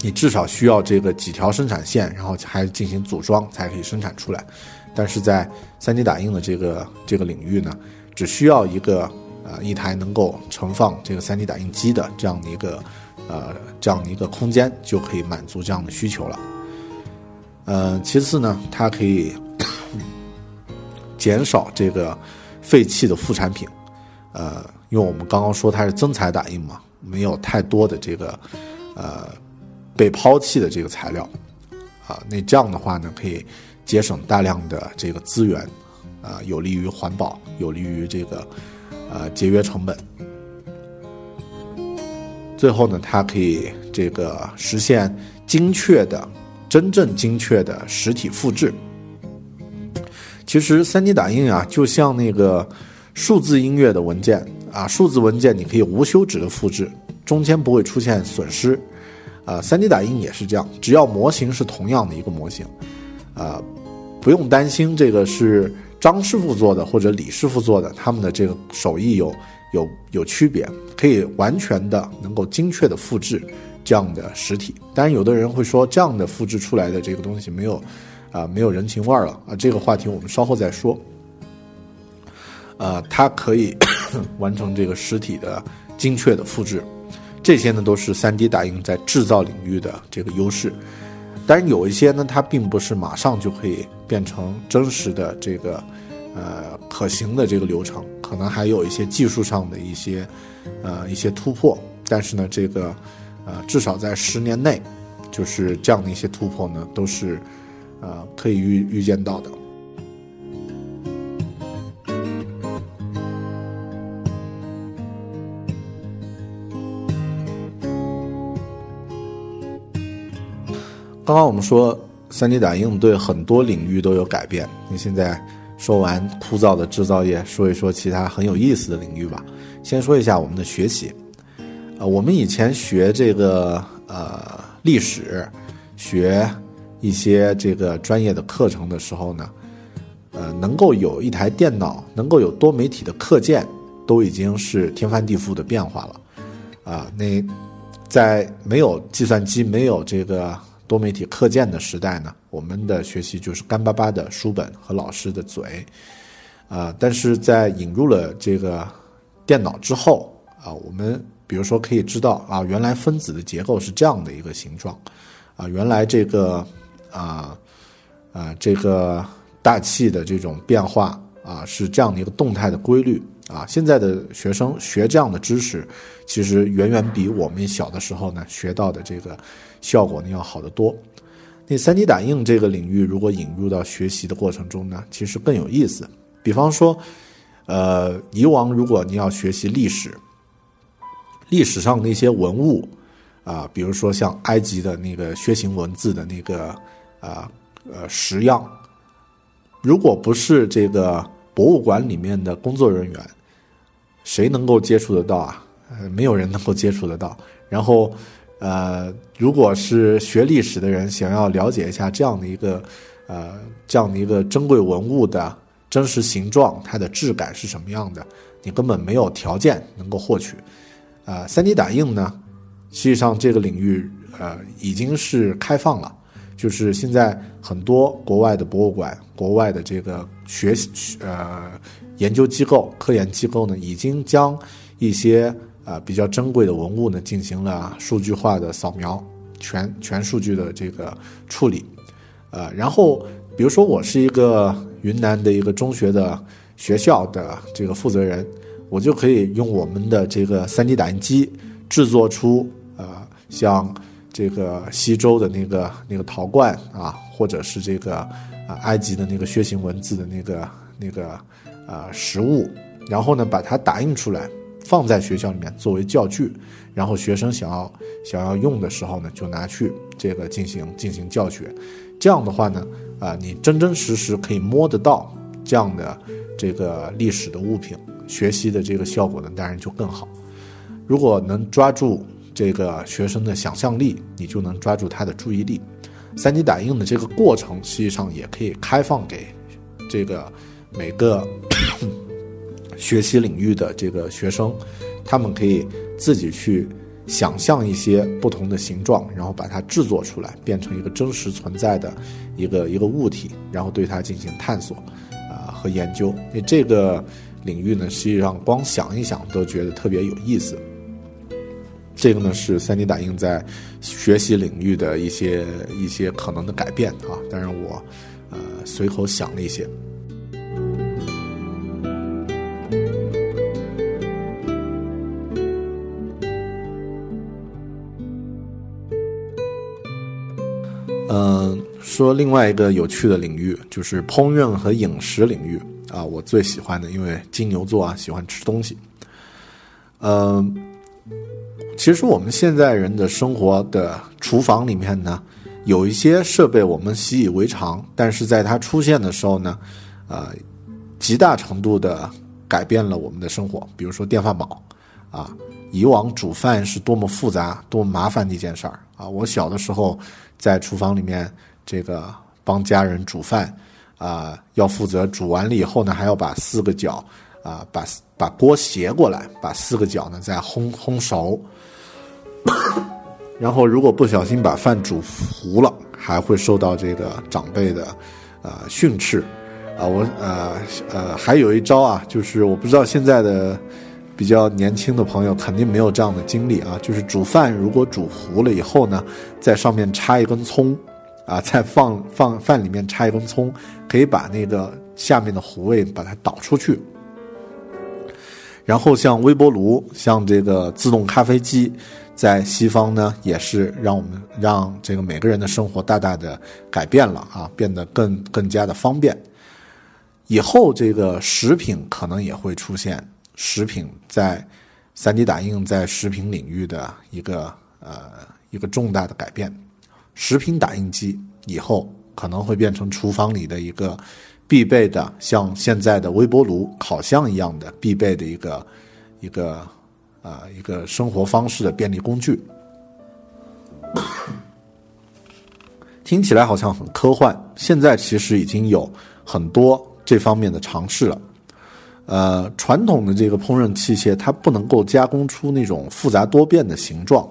你至少需要这个几条生产线，然后还进行组装才可以生产出来。但是在 3D 打印的这个这个领域呢，只需要一个。呃，一台能够盛放这个 3D 打印机的这样的一个，呃，这样的一个空间就可以满足这样的需求了。呃，其次呢，它可以减少这个废弃的副产品。呃，因为我们刚刚说它是增材打印嘛，没有太多的这个呃被抛弃的这个材料啊，那这样的话呢，可以节省大量的这个资源，啊，有利于环保，有利于这个。呃，节约成本。最后呢，它可以这个实现精确的、真正精确的实体复制。其实，3D 打印啊，就像那个数字音乐的文件啊，数字文件你可以无休止的复制，中间不会出现损失。啊，3D 打印也是这样，只要模型是同样的一个模型，啊，不用担心这个是。张师傅做的或者李师傅做的，他们的这个手艺有有有区别，可以完全的能够精确的复制这样的实体。当然，有的人会说这样的复制出来的这个东西没有啊没有人情味儿了啊。这个话题我们稍后再说。呃，它可以 完成这个实体的精确的复制，这些呢都是 3D 打印在制造领域的这个优势。但是有一些呢，它并不是马上就可以变成真实的这个，呃，可行的这个流程，可能还有一些技术上的一些，呃，一些突破。但是呢，这个，呃，至少在十年内，就是这样的一些突破呢，都是，呃，可以预预见到的。刚刚我们说，3D 打印对很多领域都有改变。你现在说完枯燥的制造业，说一说其他很有意思的领域吧。先说一下我们的学习，呃，我们以前学这个呃历史，学一些这个专业的课程的时候呢，呃，能够有一台电脑，能够有多媒体的课件，都已经是天翻地覆的变化了。啊，那在没有计算机，没有这个。多媒体课件的时代呢，我们的学习就是干巴巴的书本和老师的嘴，啊，但是在引入了这个电脑之后啊，我们比如说可以知道啊，原来分子的结构是这样的一个形状，啊，原来这个啊啊这个大气的这种变化啊是这样的一个动态的规律啊。现在的学生学这样的知识，其实远远比我们小的时候呢学到的这个效果呢要好得多。那 3D 打印这个领域，如果引入到学习的过程中呢，其实更有意思。比方说，呃，以往如果你要学习历史，历史上那些文物。啊，比如说像埃及的那个楔形文字的那个啊呃石样，如果不是这个博物馆里面的工作人员，谁能够接触得到啊？呃，没有人能够接触得到。然后，呃，如果是学历史的人想要了解一下这样的一个呃这样的一个珍贵文物的真实形状，它的质感是什么样的，你根本没有条件能够获取。啊，3D 打印呢？实际上，这个领域呃已经是开放了，就是现在很多国外的博物馆、国外的这个学习呃研究机构、科研机构呢，已经将一些啊比较珍贵的文物呢进行了数据化的扫描、全全数据的这个处理，呃，然后比如说我是一个云南的一个中学的学校的这个负责人，我就可以用我们的这个 3D 打印机制作出呃。像这个西周的那个那个陶罐啊，或者是这个啊埃及的那个楔形文字的那个那个啊实物，然后呢把它打印出来，放在学校里面作为教具，然后学生想要想要用的时候呢，就拿去这个进行进行教学。这样的话呢，啊你真真实实可以摸得到这样的这个历史的物品，学习的这个效果呢当然就更好。如果能抓住。这个学生的想象力，你就能抓住他的注意力。3D 打印的这个过程，实际上也可以开放给这个每个学习领域的这个学生，他们可以自己去想象一些不同的形状，然后把它制作出来，变成一个真实存在的一个一个物体，然后对它进行探索啊和研究。那这个领域呢，实际上光想一想都觉得特别有意思。这个呢是 3D 打印在学习领域的一些一些可能的改变啊，当然我呃随口想了一些。说另外一个有趣的领域就是烹饪和饮食领域啊，我最喜欢的，因为金牛座啊喜欢吃东西，嗯。其实我们现在人的生活的厨房里面呢，有一些设备我们习以为常，但是在它出现的时候呢，呃，极大程度的改变了我们的生活。比如说电饭煲，啊，以往煮饭是多么复杂、多么麻烦的一件事儿啊！我小的时候在厨房里面这个帮家人煮饭，啊，要负责煮完了以后呢，还要把四个角啊，把把锅斜过来，把四个角呢再烘烘熟。然后，如果不小心把饭煮糊了，还会受到这个长辈的，呃训斥，啊，我呃呃还有一招啊，就是我不知道现在的比较年轻的朋友肯定没有这样的经历啊，就是煮饭如果煮糊了以后呢，在上面插一根葱，啊，再放放饭里面插一根葱，可以把那个下面的糊味把它导出去。然后像微波炉，像这个自动咖啡机。在西方呢，也是让我们让这个每个人的生活大大的改变了啊，变得更更加的方便。以后这个食品可能也会出现食品在 3D 打印在食品领域的一个呃一个重大的改变。食品打印机以后可能会变成厨房里的一个必备的，像现在的微波炉、烤箱一样的必备的一个一个。啊，一个生活方式的便利工具，听起来好像很科幻。现在其实已经有很多这方面的尝试了。呃，传统的这个烹饪器械，它不能够加工出那种复杂多变的形状。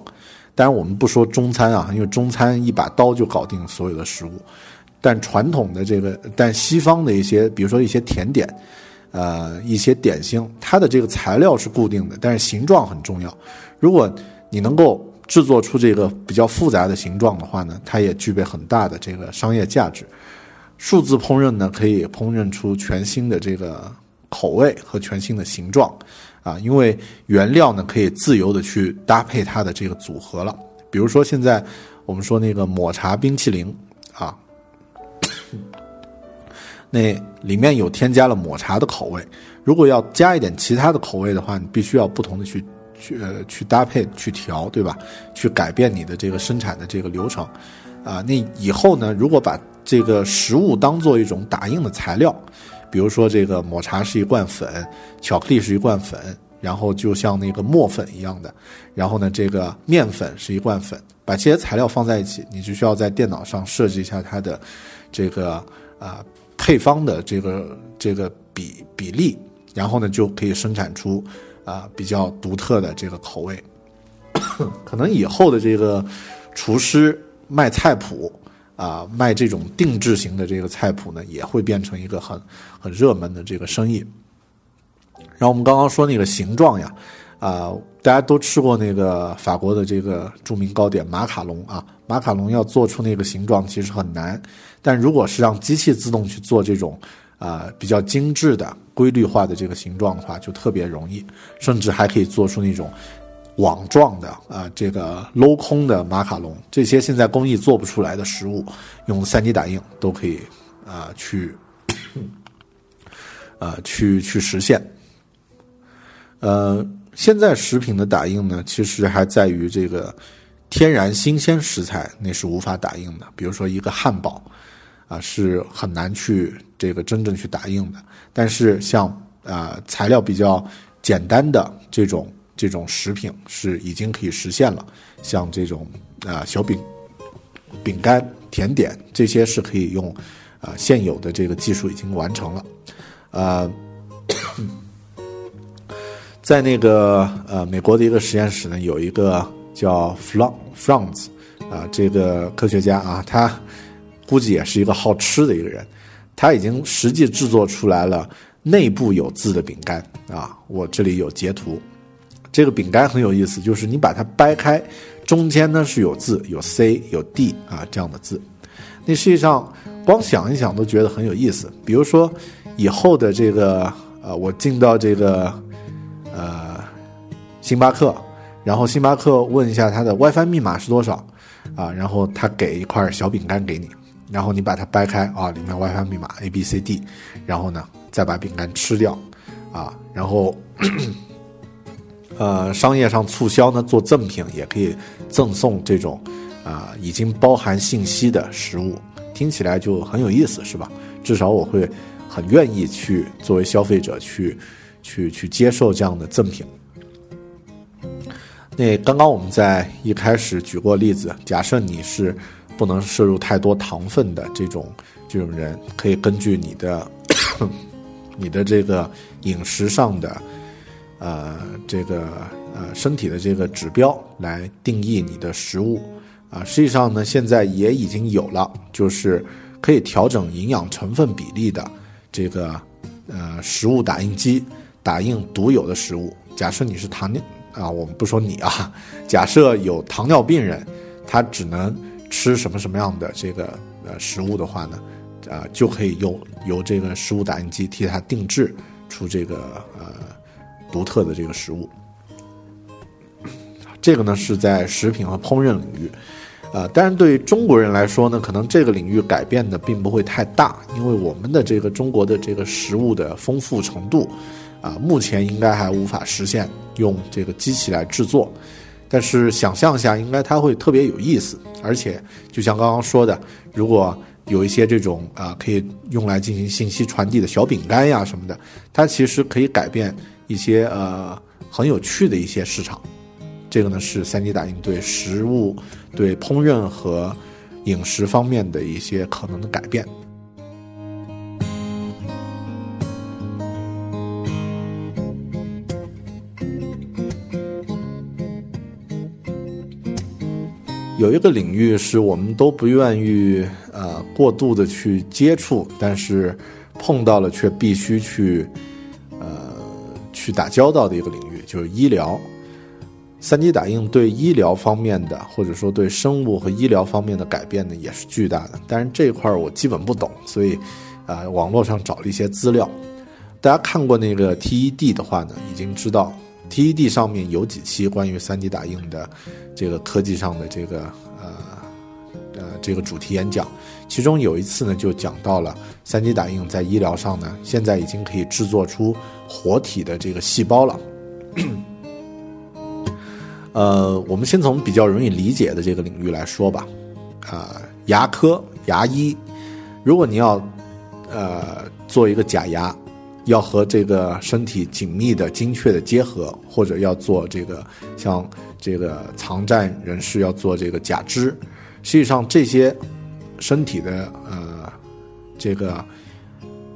当然，我们不说中餐啊，因为中餐一把刀就搞定所有的食物。但传统的这个，但西方的一些，比如说一些甜点。呃，一些点心，它的这个材料是固定的，但是形状很重要。如果你能够制作出这个比较复杂的形状的话呢，它也具备很大的这个商业价值。数字烹饪呢，可以烹饪出全新的这个口味和全新的形状，啊，因为原料呢可以自由的去搭配它的这个组合了。比如说现在我们说那个抹茶冰淇淋啊，那里面有添加了抹茶的口味。如果要加一点其他的口味的话，你必须要不同的去去呃去搭配去调，对吧？去改变你的这个生产的这个流程，啊，那以后呢，如果把这个食物当做一种打印的材料，比如说这个抹茶是一罐粉，巧克力是一罐粉，然后就像那个磨粉一样的，然后呢，这个面粉是一罐粉，把这些材料放在一起，你就需要在电脑上设置一下它的这个啊配方的这个这个比比例。然后呢，就可以生产出啊比较独特的这个口味。可能以后的这个厨师卖菜谱啊，卖这种定制型的这个菜谱呢，也会变成一个很很热门的这个生意。然后我们刚刚说那个形状呀，啊，大家都吃过那个法国的这个著名糕点马卡龙啊，马卡龙要做出那个形状其实很难，但如果是让机器自动去做这种。啊，比较精致的、规律化的这个形状的话，就特别容易，甚至还可以做出那种网状的啊，这个镂空的马卡龙，这些现在工艺做不出来的食物，用 3D 打印都可以啊去，啊去去实现。呃，现在食品的打印呢，其实还在于这个天然新鲜食材，那是无法打印的，比如说一个汉堡。啊，是很难去这个真正去打印的。但是像啊材料比较简单的这种这种食品是已经可以实现了。像这种啊小饼、饼干、甜点这些是可以用啊现有的这个技术已经完成了。呃，在那个呃美国的一个实验室呢，有一个叫 Fran Franz 啊这个科学家啊他。估计也是一个好吃的一个人，他已经实际制作出来了内部有字的饼干啊！我这里有截图，这个饼干很有意思，就是你把它掰开，中间呢是有字，有 C 有 D 啊这样的字。那实际上光想一想都觉得很有意思。比如说以后的这个呃，我进到这个呃星巴克，然后星巴克问一下他的 WiFi 密码是多少啊？然后他给一块小饼干给你。然后你把它掰开啊，里面 WiFi 密码 A B C D，然后呢再把饼干吃掉，啊，然后，呃，商业上促销呢做赠品也可以赠送这种啊已经包含信息的食物，听起来就很有意思，是吧？至少我会很愿意去作为消费者去去去接受这样的赠品。那刚刚我们在一开始举过例子，假设你是。不能摄入太多糖分的这种这种人，可以根据你的 你的这个饮食上的呃这个呃身体的这个指标来定义你的食物啊。实际上呢，现在也已经有了，就是可以调整营养成分比例的这个呃食物打印机，打印独有的食物。假设你是糖尿啊，我们不说你啊，假设有糖尿病人，他只能。吃什么什么样的这个呃食物的话呢，啊，就可以用由这个食物打印机替他定制出这个呃独特的这个食物。这个呢是在食品和烹饪领域，呃，当然对于中国人来说呢，可能这个领域改变的并不会太大，因为我们的这个中国的这个食物的丰富程度，啊，目前应该还无法实现用这个机器来制作。但是想象一下，应该它会特别有意思，而且就像刚刚说的，如果有一些这种啊可以用来进行信息传递的小饼干呀什么的，它其实可以改变一些呃很有趣的一些市场。这个呢是 3D 打印对食物、对烹饪和饮食方面的一些可能的改变。有一个领域是我们都不愿意呃过度的去接触，但是碰到了却必须去打交道的一个领域，就是医疗。3D 打印对医疗方面的，或者说对生物和医疗方面的改变呢，也是巨大的。但是这一块我基本不懂，所以，啊，网络上找了一些资料。大家看过那个 TED 的话呢，已经知道 TED 上面有几期关于 3D 打印的这个科技上的这个呃呃这个主题演讲。其中有一次呢，就讲到了 3D 打印在医疗上呢，现在已经可以制作出活体的这个细胞了。呃，我们先从比较容易理解的这个领域来说吧。啊，牙科牙医，如果你要呃做一个假牙，要和这个身体紧密的、精确的结合，或者要做这个像这个藏战人士要做这个假肢，实际上这些。身体的呃，这个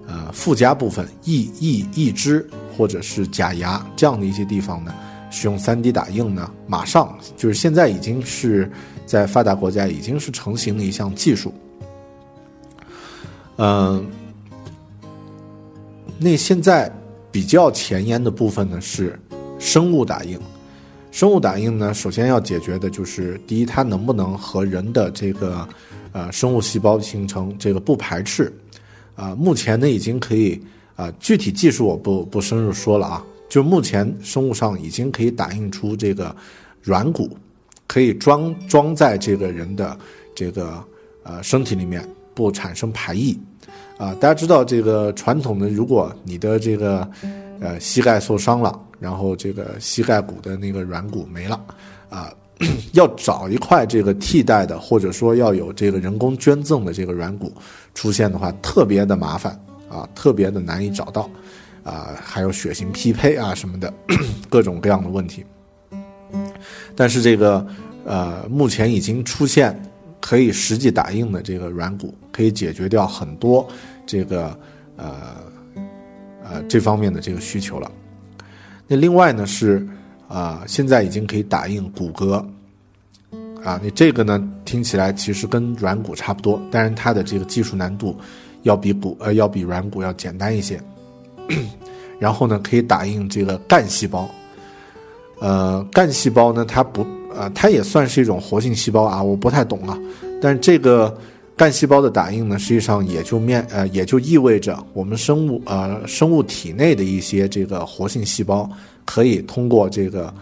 呃附加部分，义义义肢或者是假牙这样的一些地方呢，使用 3D 打印呢，马上就是现在已经是在发达国家已经是成型的一项技术。嗯，那现在比较前沿的部分呢是生物打印。生物打印呢，首先要解决的就是第一，它能不能和人的这个。呃，生物细胞形成这个不排斥，啊，目前呢已经可以啊，具体技术我不不深入说了啊，就目前生物上已经可以打印出这个软骨，可以装装在这个人的这个呃身体里面，不产生排异，啊，大家知道这个传统的，如果你的这个呃膝盖受伤了，然后这个膝盖骨的那个软骨没了，啊。要找一块这个替代的，或者说要有这个人工捐赠的这个软骨出现的话，特别的麻烦啊，特别的难以找到啊，还有血型匹配啊什么的各种各样的问题。但是这个呃，目前已经出现可以实际打印的这个软骨，可以解决掉很多这个呃呃这方面的这个需求了。那另外呢是。啊，现在已经可以打印骨骼，啊，你这个呢听起来其实跟软骨差不多，但是它的这个技术难度要比骨呃要比软骨要简单一些。然后呢，可以打印这个干细胞，呃，干细胞呢它不呃它也算是一种活性细胞啊，我不太懂啊，但是这个干细胞的打印呢，实际上也就面呃也就意味着我们生物呃生物体内的一些这个活性细胞。可以通过这个，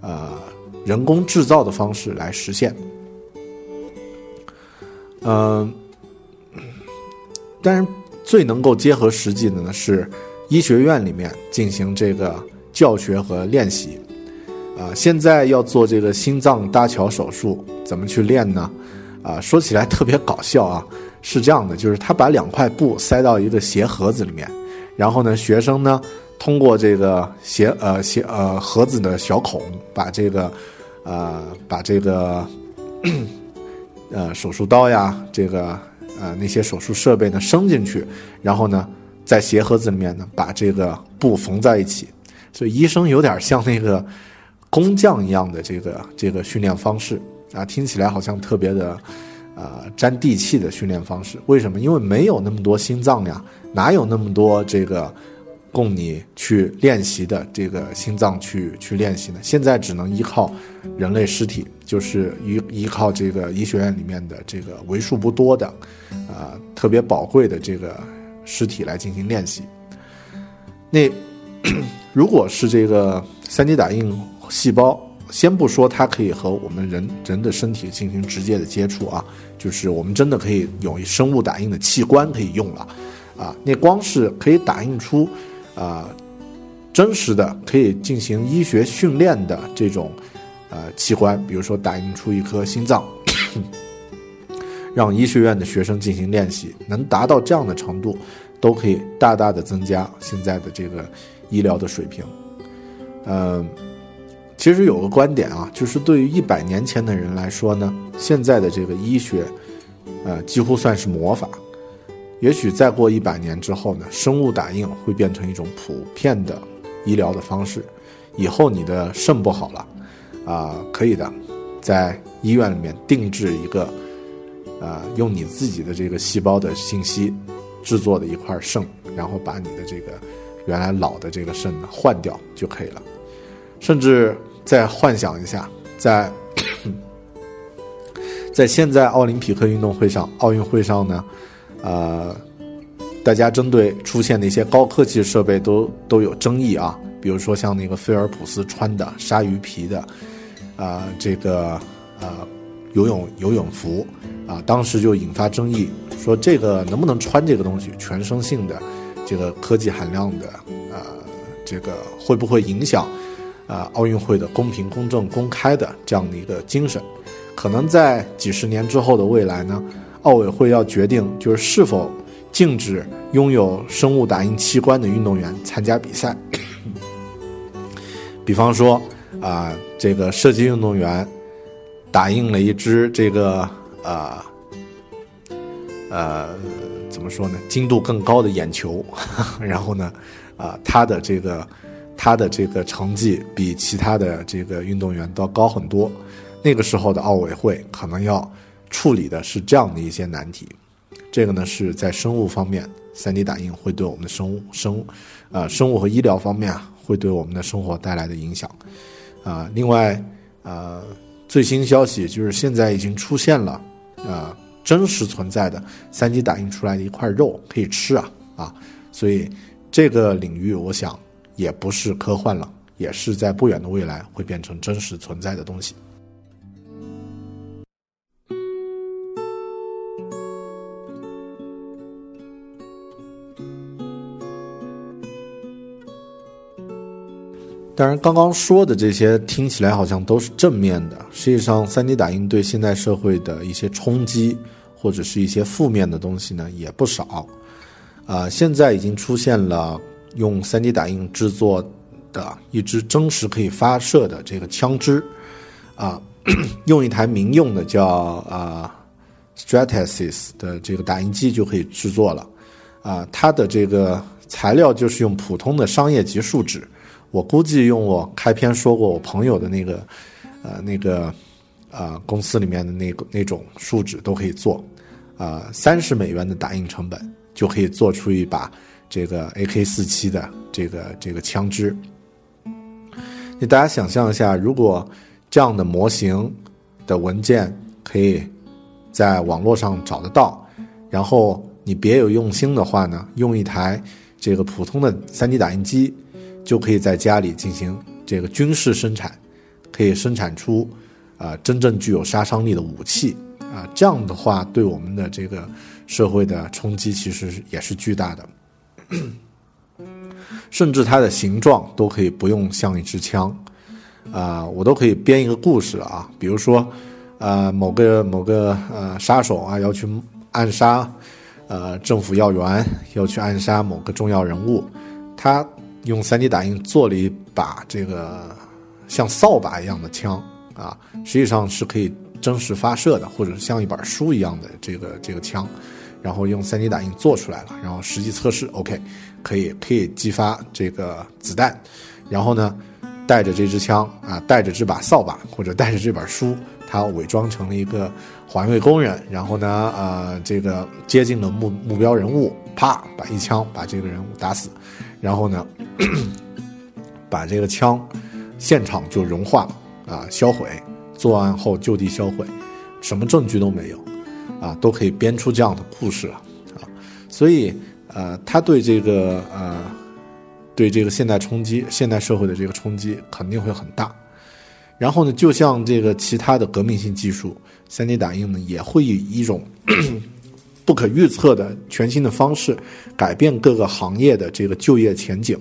呃，人工制造的方式来实现。嗯，但是最能够结合实际的呢是医学院里面进行这个教学和练习。啊，现在要做这个心脏搭桥手术，怎么去练呢？啊，说起来特别搞笑啊，是这样的，就是他把两块布塞到一个鞋盒子里面，然后呢，学生呢。通过这个鞋呃鞋呃盒子的小孔，把这个呃把这个呃手术刀呀，这个呃那些手术设备呢伸进去，然后呢在鞋盒子里面呢把这个布缝在一起，所以医生有点像那个工匠一样的这个这个训练方式啊，听起来好像特别的呃沾地气的训练方式。为什么？因为没有那么多心脏呀，哪有那么多这个。供你去练习的这个心脏去去练习呢？现在只能依靠人类尸体，就是依依靠这个医学院里面的这个为数不多的，啊，特别宝贵的这个尸体来进行练习。那 如果是这个 3D 打印细胞，先不说它可以和我们人人的身体进行直接的接触啊，就是我们真的可以有生物打印的器官可以用了，啊，那光是可以打印出。啊，真实的可以进行医学训练的这种呃器官，比如说打印出一颗心脏，让医学院的学生进行练习，能达到这样的程度，都可以大大的增加现在的这个医疗的水平。嗯，其实有个观点啊，就是对于一百年前的人来说呢，现在的这个医学，呃，几乎算是魔法。也许再过一百年之后呢，生物打印会变成一种普遍的医疗的方式。以后你的肾不好了，啊，可以的，在医院里面定制一个，啊，用你自己的这个细胞的信息制作的一块肾，然后把你的这个原来老的这个肾呢换掉就可以了。甚至再幻想一下，在 在现在奥林匹克运动会上、奥运会上呢，呃，大家针对出现的一些高科技设备都都有争议啊，比如说像那个菲尔普斯穿的鲨鱼皮的，啊，这个呃游泳游泳服啊，当时就引发争议，说这个能不能穿这个东西，全身性的这个科技含量的，呃，这个会不会影响啊奥运会的公平、公正、公开的这样的一个精神？可能在几十年之后的未来呢，奥委会要决定就是是否禁止拥有生物打印器官的运动员参加比赛。比方说啊，这个射击运动员打印了一只这个呃呃怎么说呢，精度更高的眼球，然后呢，啊，他的这个他的这个成绩比其他的这个运动员都要高很多。那个时候的奥委会可能要处理的是这样的一些难题，这个呢是在生物方面，3D 打印会对我们的生物生物，呃生物和医疗方面啊，会对我们的生活带来的影响，啊，另外，呃，最新消息就是现在已经出现了，呃，真实存在的 3D 打印出来的一块肉可以吃啊，啊，所以这个领域我想也不是科幻了，也是在不远的未来会变成真实存在的东西。当然，刚刚说的这些听起来好像都是正面的。实际上，3D 打印对现代社会的一些冲击，或者是一些负面的东西呢，也不少。啊，现在已经出现了用 3D 打印制作的一支真实可以发射的这个枪支，啊，用一台民用的叫啊 Stratasys 的这个打印机就可以制作了。啊，它的这个材料就是用普通的商业级树脂。我估计用我开篇说过我朋友的那个，呃，那个，呃，公司里面的那个那种树脂都可以做，啊，三十美元的打印成本就可以做出一把这个 AK 四七的这个这个枪支。你大家想象一下，如果这样的模型的文件可以在网络上找得到，然后你别有用心的话呢，用一台这个普通的 3D 打印机。就可以在家里进行这个军事生产，可以生产出啊真正具有杀伤力的武器啊，这样的话对我们的这个社会的冲击其实也是巨大的，甚至它的形状都可以不用像一支枪啊，我都可以编一个故事啊，比如说呃某个某个呃杀手啊要去暗杀呃政府要员，要去暗杀某个重要人物，他。用 3D 打印做了一把这个像扫把一样的枪啊，实际上是可以真实发射的，或者像一本书一样的这个这个枪，然后用 3D 打印做出来了，然后实际测试，OK，可以可以激发这个子弹，然后呢，带着这支枪啊，带着这把扫把或者带着这本书，他伪装成了一个环卫工人，然后呢，呃，这个接近了目目标人物，啪，把一枪把这个人物打死。然后呢，把这个枪现场就融化啊，销毁。作案后就地销毁，什么证据都没有，啊，都可以编出这样的故事了啊。所以，呃，他对这个呃，对这个现代冲击、现代社会的这个冲击肯定会很大。然后呢，就像这个其他的革命性技术，3D 打印呢，也会以一种。不可预测的全新的方式，改变各个行业的这个就业前景，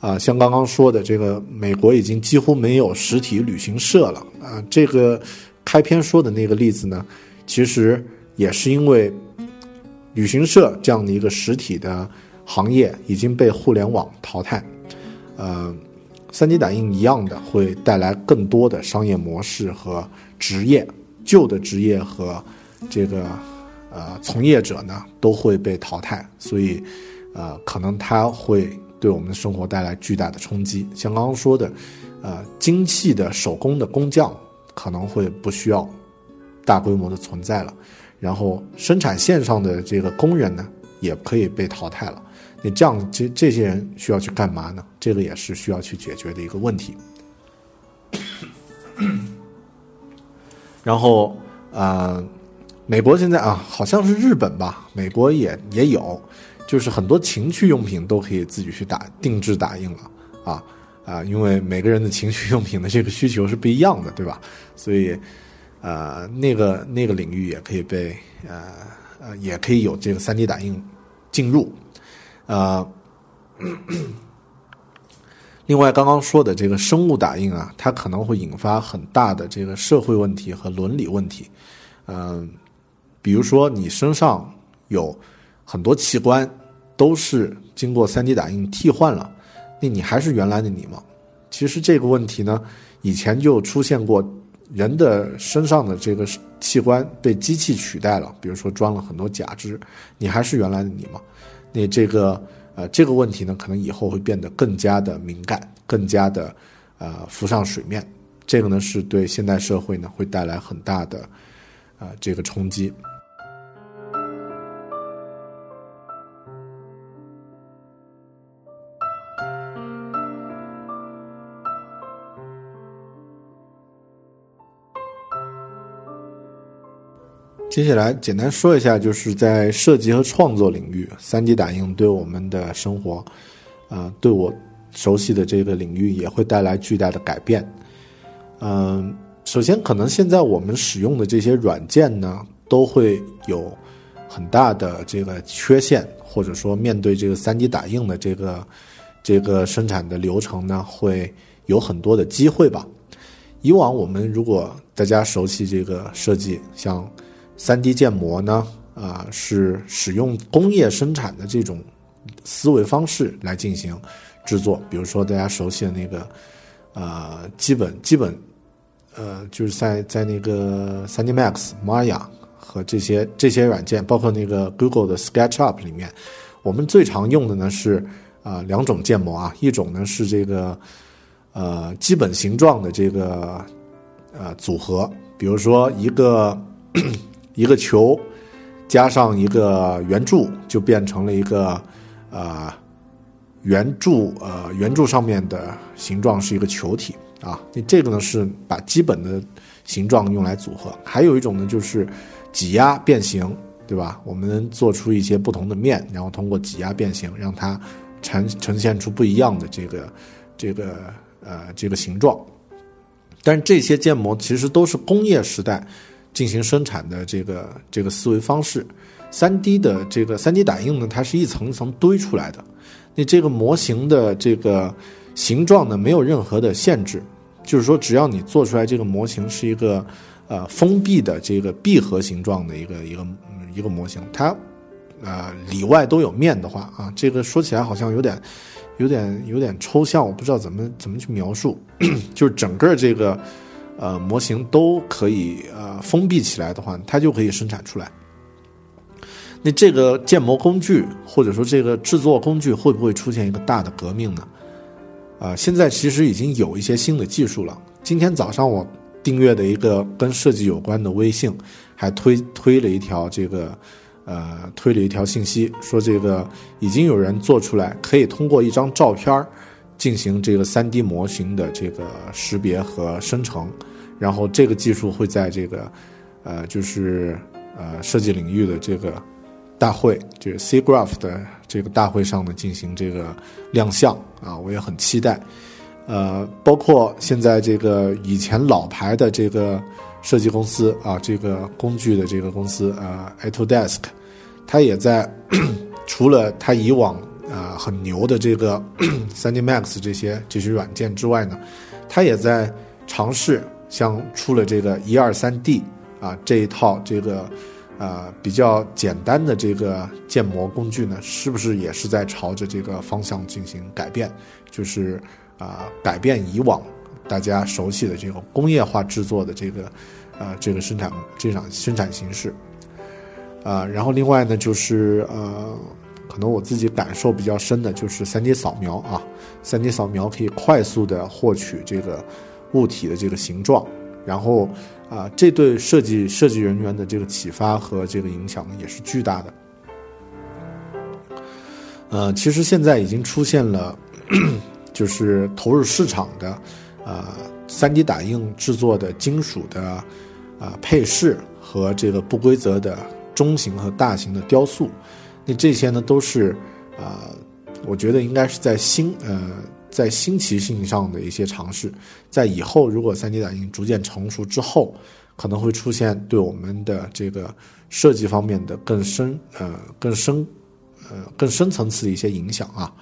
啊，像刚刚说的这个，美国已经几乎没有实体旅行社了啊。这个开篇说的那个例子呢，其实也是因为旅行社这样的一个实体的行业已经被互联网淘汰，呃，3D 打印一样的会带来更多的商业模式和职业，旧的职业和这个。呃，从业者呢都会被淘汰，所以，呃，可能它会对我们的生活带来巨大的冲击。像刚刚说的，呃，精细的手工的工匠可能会不需要大规模的存在了，然后生产线上的这个工人呢也可以被淘汰了。你这样，这这些人需要去干嘛呢？这个也是需要去解决的一个问题。然后呃，美国现在啊，好像是日本吧，美国也也有，就是很多情趣用品都可以自己去打定制打印了啊啊，因为每个人的情趣用品的这个需求是不一样的，对吧？所以啊，那个那个领域也可以被呃呃，也可以有这个三 D 打印进入，呃。另外，刚刚说的这个生物打印啊，它可能会引发很大的这个社会问题和伦理问题。嗯，比如说你身上有很多器官都是经过 3D 打印替换了，那你还是原来的你吗？其实这个问题呢，以前就出现过，人的身上的这个器官被机器取代了，比如说装了很多假肢，你还是原来的你吗？那这个。呃，这个问题呢，可能以后会变得更加的敏感，更加的，呃，浮上水面。这个呢，是对现代社会呢会带来很大的，呃，这个冲击。接下来简单说一下，就是在设计和创作领域，3D 打印对我们的生活，啊，对我熟悉的这个领域也会带来巨大的改变。嗯，首先，可能现在我们使用的这些软件呢，都会有很大的这个缺陷，或者说面对这个 3D 打印的这个这个生产的流程呢，会有很多的机会吧。以往我们如果大家熟悉这个设计，像三 D 建模呢，啊，是使用工业生产的这种思维方式来进行制作。比如说大家熟悉的那个，呃，基本基本，呃，就是在在那个三 D Max、Maya 和这些这些软件，包括那个 Google 的 SketchUp 里面，我们最常用的呢是啊两种建模啊，一种呢是这个呃基本形状的这个呃组合，比如说一个。一个球加上一个圆柱，就变成了一个呃圆柱呃圆柱上面的形状是一个球体啊。那这个呢是把基本的形状用来组合。还有一种呢就是挤压变形，对吧？我们做出一些不同的面，然后通过挤压变形，让它呈呈现出不一样的这个这个呃这个形状。但这些建模其实都是工业时代。进行生产的这个这个思维方式，三 D 的这个三 D 打印呢，它是一层一层堆出来的。那这个模型的这个形状呢，没有任何的限制，就是说，只要你做出来这个模型是一个呃封闭的这个闭合形状的一个一个一个模型，它呃里外都有面的话啊，这个说起来好像有点有点有点抽象，我不知道怎么怎么去描述，就是整个这个。呃，模型都可以呃封闭起来的话，它就可以生产出来。那这个建模工具或者说这个制作工具会不会出现一个大的革命呢？啊，现在其实已经有一些新的技术了。今天早上我订阅的一个跟设计有关的微信，还推推了一条这个呃推了一条信息，说这个已经有人做出来，可以通过一张照片儿。进行这个 3D 模型的这个识别和生成，然后这个技术会在这个，呃，就是呃设计领域的这个大会，就是 C Graph 的这个大会上呢进行这个亮相啊，我也很期待。呃，包括现在这个以前老牌的这个设计公司啊，这个工具的这个公司啊 Ato Desk，它也在 除了它以往。啊，很牛的这个 3D Max 这些这些软件之外呢，它也在尝试像出了这个一二三 D 啊这一套这个啊比较简单的这个建模工具呢，是不是也是在朝着这个方向进行改变？就是啊改变以往大家熟悉的这种工业化制作的这个啊这个生产这场生产形式啊，然后另外呢就是呃。可能我自己感受比较深的就是 3D 扫描啊，3D 扫描可以快速的获取这个物体的这个形状，然后啊，这对设计设计人员的这个启发和这个影响呢也是巨大的。呃，其实现在已经出现了，就是投入市场的，呃，3D 打印制作的金属的啊配饰和这个不规则的中型和大型的雕塑，那这些呢都是啊，我觉得应该是在新呃在新奇性上的一些尝试，在以后如果 3D 打印逐渐成熟之后，可能会出现对我们的这个设计方面的更深呃更深呃更深层次的一些影响啊。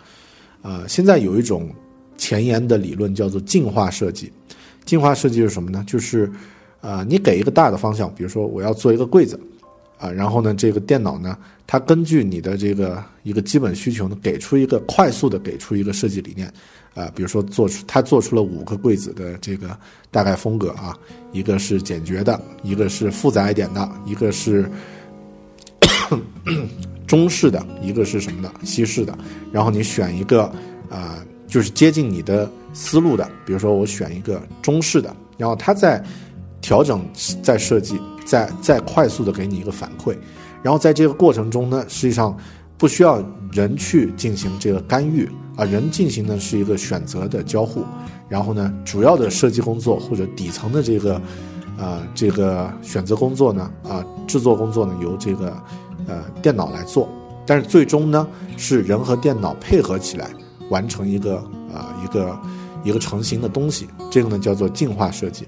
呃，现在有一种前沿的理论叫做进化设计。进化设计是什么呢？就是，呃，你给一个大的方向，比如说我要做一个柜子，啊，然后呢，这个电脑呢，它根据你的这个一个基本需求呢，给出一个快速的给出一个设计理念，啊，比如说做出它做出了五个柜子的这个大概风格啊，一个是简洁的，一个是复杂一点的，一个是 中式的，一个是什么的西式的，然后你选一个啊，就是接近你的。思路的，比如说我选一个中式的，然后它在调整、再设计、再再快速的给你一个反馈，然后在这个过程中呢，实际上不需要人去进行这个干预啊，人进行的是一个选择的交互，然后呢，主要的设计工作或者底层的这个啊这个选择工作呢啊制作工作呢由这个呃电脑来做，但是最终呢是人和电脑配合起来完成一个啊一个。一个成型的东西，这个呢叫做进化设计。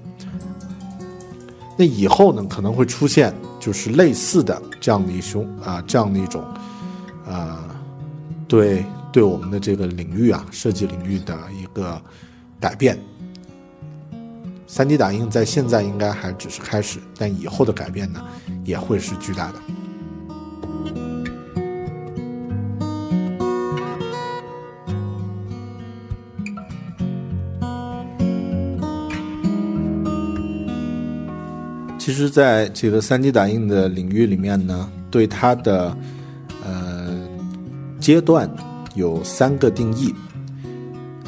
那以后呢可能会出现就是类似的这样的一种啊这样的一种啊对对我们的这个领域啊设计领域的一个改变。三 D 打印在现在应该还只是开始，但以后的改变呢也会是巨大的。其实，在这个 3D 打印的领域里面呢，对它的呃阶段有三个定义。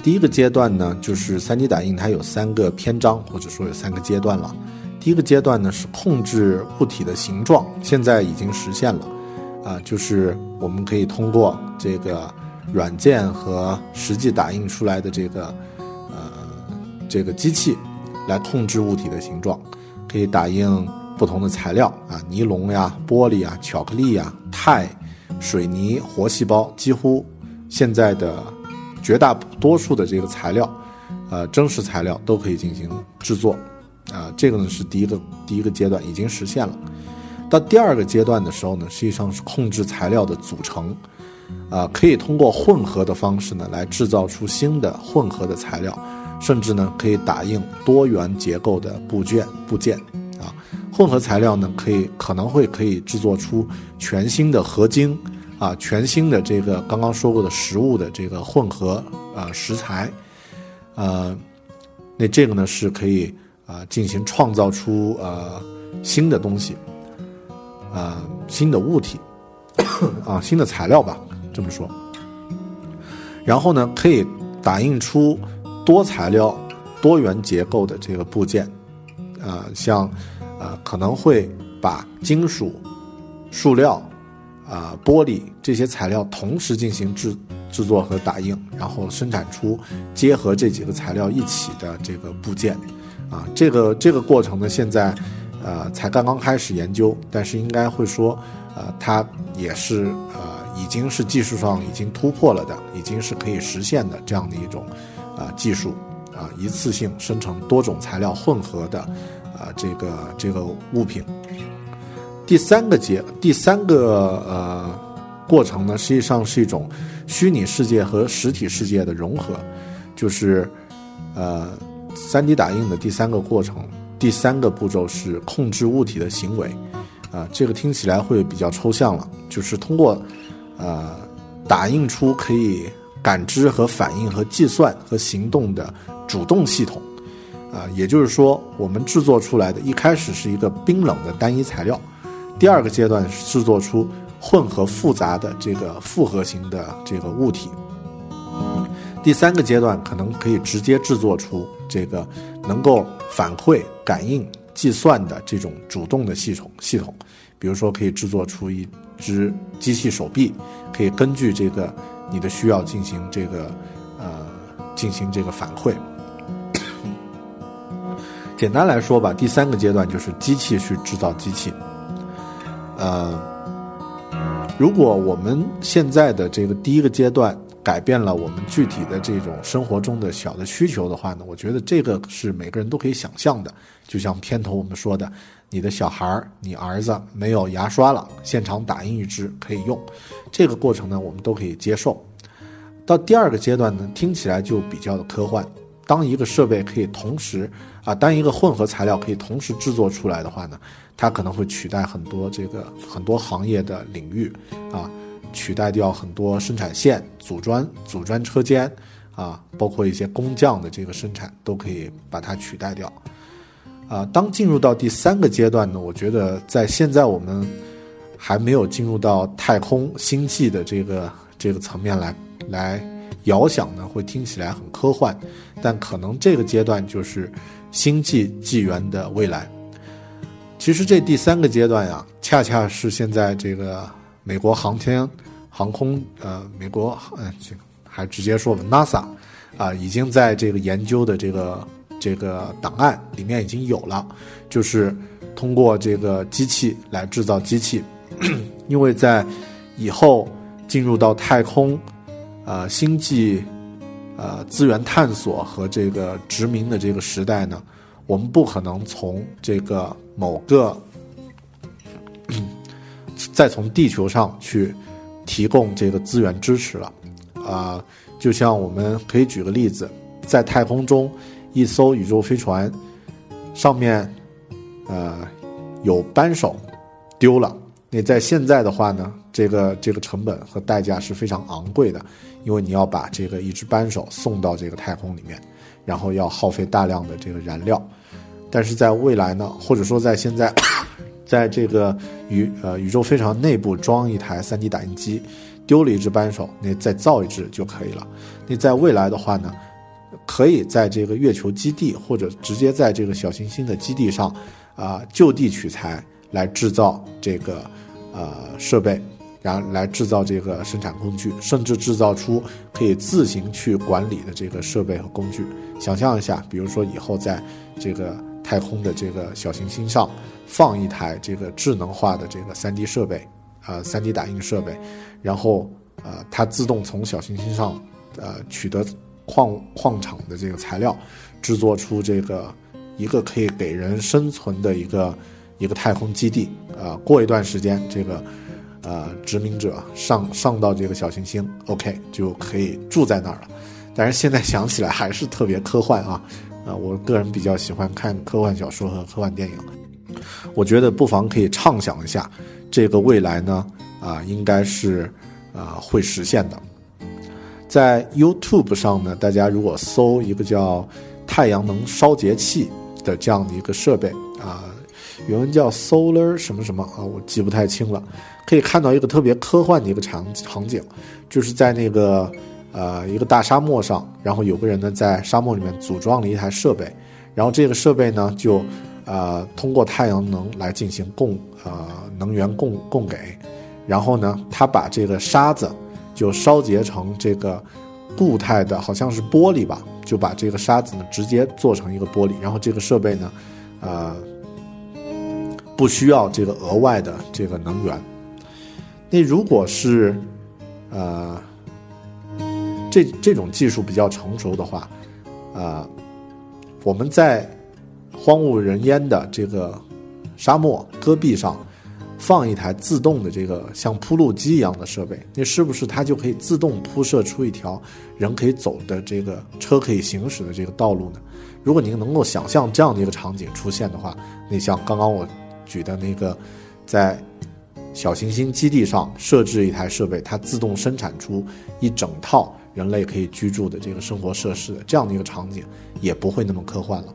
第一个阶段呢，就是 3D 打印它有三个篇章，或者说有三个阶段了。第一个阶段呢是控制物体的形状，现在已经实现了，啊，就是我们可以通过这个软件和实际打印出来的这个呃这个机器来控制物体的形状。可以打印不同的材料啊，尼龙呀、玻璃啊、巧克力呀、钛、水泥、活细胞，几乎现在的绝大多数的这个材料，呃，真实材料都可以进行制作，啊，这个呢是第一个第一个阶段已经实现了。到第二个阶段的时候呢，实际上是控制材料的组成，啊，可以通过混合的方式呢来制造出新的混合的材料。甚至呢，可以打印多元结构的部件部件，啊，混合材料呢，可以可能会可以制作出全新的合金，啊，全新的这个刚刚说过的食物的这个混合啊食材，呃，那这个呢是可以啊进行创造出呃新的东西，啊新的物体，啊新的材料吧，这么说，然后呢可以打印出。多材料、多元结构的这个部件，啊，像，呃，可能会把金属、塑料、啊，玻璃这些材料同时进行制制作和打印，然后生产出结合这几个材料一起的这个部件，啊，这个这个过程呢，现在，呃，才刚刚开始研究，但是应该会说，呃，它也是，呃，已经是技术上已经突破了的，已经是可以实现的这样的一种。啊，技术啊，一次性生成多种材料混合的啊，这个这个物品。第三个节，第三个呃过程呢，实际上是一种虚拟世界和实体世界的融合，就是呃，3D 打印的第三个过程，第三个步骤是控制物体的行为。啊，这个听起来会比较抽象了，就是通过呃打印出可以。感知和反应和计算和行动的主动系统，啊，也就是说，我们制作出来的一开始是一个冰冷的单一材料，第二个阶段是制作出混合复杂的这个复合型的这个物体，第三个阶段可能可以直接制作出这个能够反馈、感应、计算的这种主动的系统系统，比如说可以制作出一只机器手臂，可以根据这个。你的需要进行这个，呃，进行这个反馈。简单来说吧，第三个阶段就是机器去制造机器。呃，如果我们现在的这个第一个阶段改变了我们具体的这种生活中的小的需求的话呢，我觉得这个是每个人都可以想象的。就像片头我们说的，你的小孩儿、你儿子没有牙刷了，现场打印一支可以用，这个过程呢，我们都可以接受。到第二个阶段呢，听起来就比较的科幻。当一个设备可以同时啊，当一个混合材料可以同时制作出来的话呢，它可能会取代很多这个很多行业的领域啊，取代掉很多生产线、组装、组装车间啊，包括一些工匠的这个生产都可以把它取代掉。啊，当进入到第三个阶段呢，我觉得在现在我们还没有进入到太空星际的这个这个层面来来遥想呢，会听起来很科幻，但可能这个阶段就是星际纪元的未来。其实这第三个阶段呀，恰恰是现在这个美国航天航空呃，美国嗯，还直接说吧，NASA 啊，已经在这个研究的这个。这个档案里面已经有了，就是通过这个机器来制造机器，因为在以后进入到太空、呃星际、呃资源探索和这个殖民的这个时代呢，我们不可能从这个某个 再从地球上去提供这个资源支持了，啊，就像我们可以举个例子，在太空中。一艘宇宙飞船上面，呃，有扳手丢了。那在现在的话呢，这个这个成本和代价是非常昂贵的，因为你要把这个一只扳手送到这个太空里面，然后要耗费大量的这个燃料。但是在未来呢，或者说在现在，在这个宇呃宇宙飞船内部装一台 3D 打印机，丢了一只扳手，那再造一只就可以了。那在未来的话呢？可以在这个月球基地，或者直接在这个小行星的基地上，啊，就地取材来制造这个呃设备，然后来制造这个生产工具，甚至制造出可以自行去管理的这个设备和工具。想象一下，比如说以后在这个太空的这个小行星上放一台这个智能化的这个 3D 设备，啊，3D 打印设备，然后呃，它自动从小行星上呃取得。矿矿场的这个材料，制作出这个一个可以给人生存的一个一个太空基地啊。过一段时间，这个呃殖民者上上到这个小行星，OK 就可以住在那儿了。但是现在想起来还是特别科幻啊啊！我个人比较喜欢看科幻小说和科幻电影，我觉得不妨可以畅想一下，这个未来呢啊，应该是啊会实现的。在 YouTube 上呢，大家如果搜一个叫太阳能烧结器的这样的一个设备啊，原文叫 Solar 什么什么啊，我记不太清了，可以看到一个特别科幻的一个场场景，就是在那个呃一个大沙漠上，然后有个人呢在沙漠里面组装了一台设备，然后这个设备呢就呃通过太阳能来进行供呃能源供供给，然后呢他把这个沙子。就烧结成这个固态的，好像是玻璃吧，就把这个沙子呢直接做成一个玻璃，然后这个设备呢，呃，不需要这个额外的这个能源。那如果是呃这这种技术比较成熟的话，呃，我们在荒无人烟的这个沙漠戈壁上。放一台自动的这个像铺路机一样的设备，那是不是它就可以自动铺设出一条人可以走的这个车可以行驶的这个道路呢？如果您能够想象这样的一个场景出现的话，那像刚刚我举的那个，在小行星基地上设置一台设备，它自动生产出一整套人类可以居住的这个生活设施的这样的一个场景，也不会那么科幻了。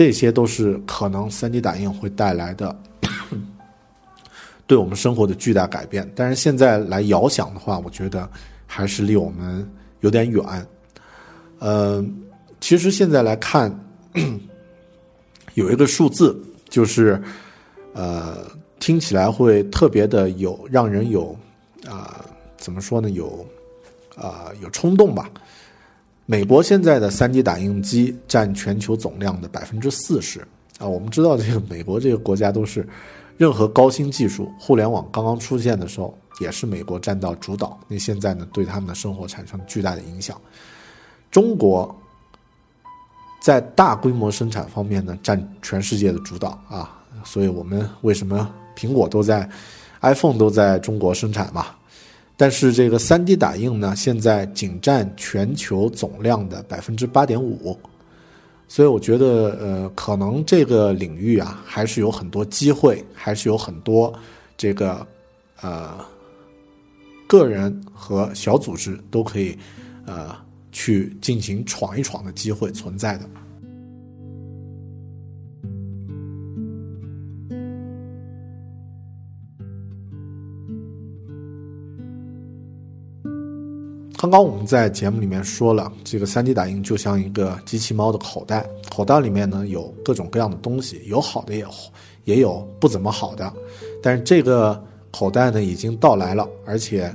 这些都是可能 3D 打印会带来的，对我们生活的巨大改变。但是现在来遥想的话，我觉得还是离我们有点远。呃，其实现在来看，有一个数字就是呃听起来会特别的有让人有啊、怎么说呢有啊、有冲动吧。美国现在的 3D 打印机占全球总量的百分之四十啊，我们知道这个美国这个国家都是任何高新技术，互联网刚刚出现的时候，也是美国占到主导。那现在呢，对他们的生活产生巨大的影响。中国在大规模生产方面呢，占全世界的主导啊，所以我们为什么苹果都在 iPhone 都在中国生产嘛？但是这个 3D 打印呢，现在仅占全球总量的百分之八点五，所以我觉得呃，可能这个领域啊，还是有很多机会，还是有很多这个呃个人和小组织都可以呃去进行闯一闯的机会存在的。刚刚我们在节目里面说了，这个 3D 打印就像一个机器猫的口袋，口袋里面呢有各种各样的东西，有好的也也有不怎么好的，但是这个口袋呢已经到来了，而且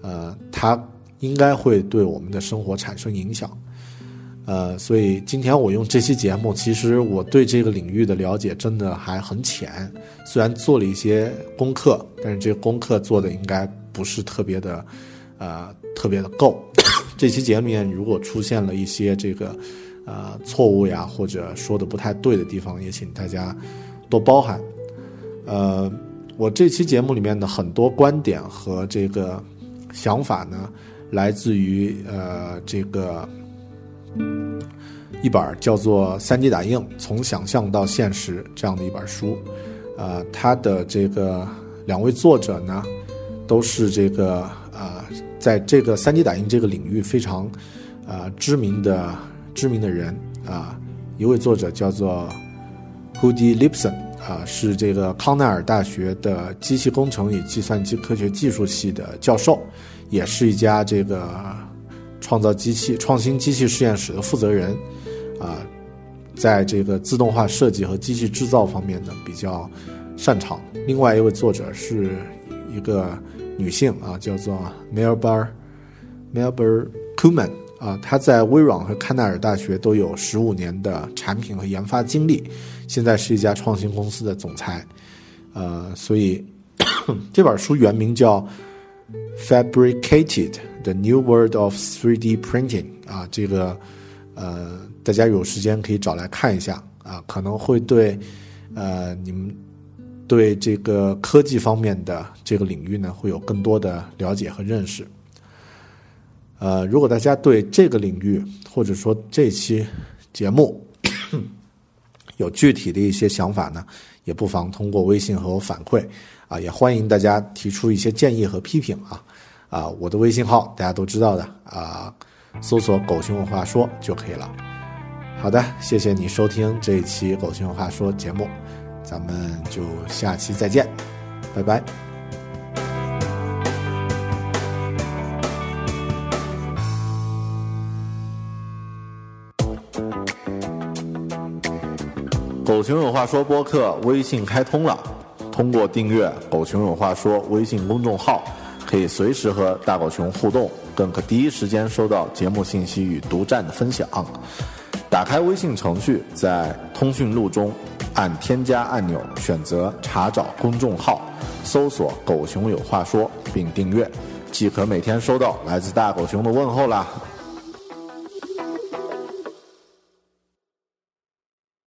呃它应该会对我们的生活产生影响，呃，所以今天我用这期节目，其实我对这个领域的了解真的还很浅，虽然做了一些功课，但是这个功课做的应该不是特别的。呃，特别的够。这期节目里面如果出现了一些这个呃错误呀，或者说的不太对的地方，也请大家多包涵。呃，我这期节目里面的很多观点和这个想法呢，来自于呃这个一本叫做《三 D 打印：从想象到现实》这样的一本书。呃，它的这个两位作者呢，都是这个呃。在这个 3D 打印这个领域非常，呃知名的知名的人啊，一位作者叫做 Hudi Lipson 啊，是这个康奈尔大学的机器工程与计算机科学技术系的教授，也是一家这个创造机器创新机器实验室的负责人啊，在这个自动化设计和机器制造方面呢比较擅长。另外一位作者是一个。女性啊，叫做 Melba Melba Kuman 啊，她在微软和康奈尔大学都有十五年的产品和研发经历，现在是一家创新公司的总裁。呃，所以 这本书原名叫《Fabricated: The New World of 3D Printing》啊，这个呃，大家有时间可以找来看一下啊，可能会对呃你们。对这个科技方面的这个领域呢，会有更多的了解和认识。呃，如果大家对这个领域或者说这期节目 有具体的一些想法呢，也不妨通过微信和我反馈啊，也欢迎大家提出一些建议和批评啊啊，我的微信号大家都知道的啊，搜索“狗熊文化说”就可以了。好的，谢谢你收听这一期“狗熊文化说”节目。咱们就下期再见，拜拜。狗熊有话说播客微信开通了，通过订阅“狗熊有话说”微信公众号，可以随时和大狗熊互动，更可第一时间收到节目信息与独占的分享。打开微信程序，在通讯录中按添加按钮，选择查找公众号，搜索“狗熊有话说”并订阅，即可每天收到来自大狗熊的问候啦。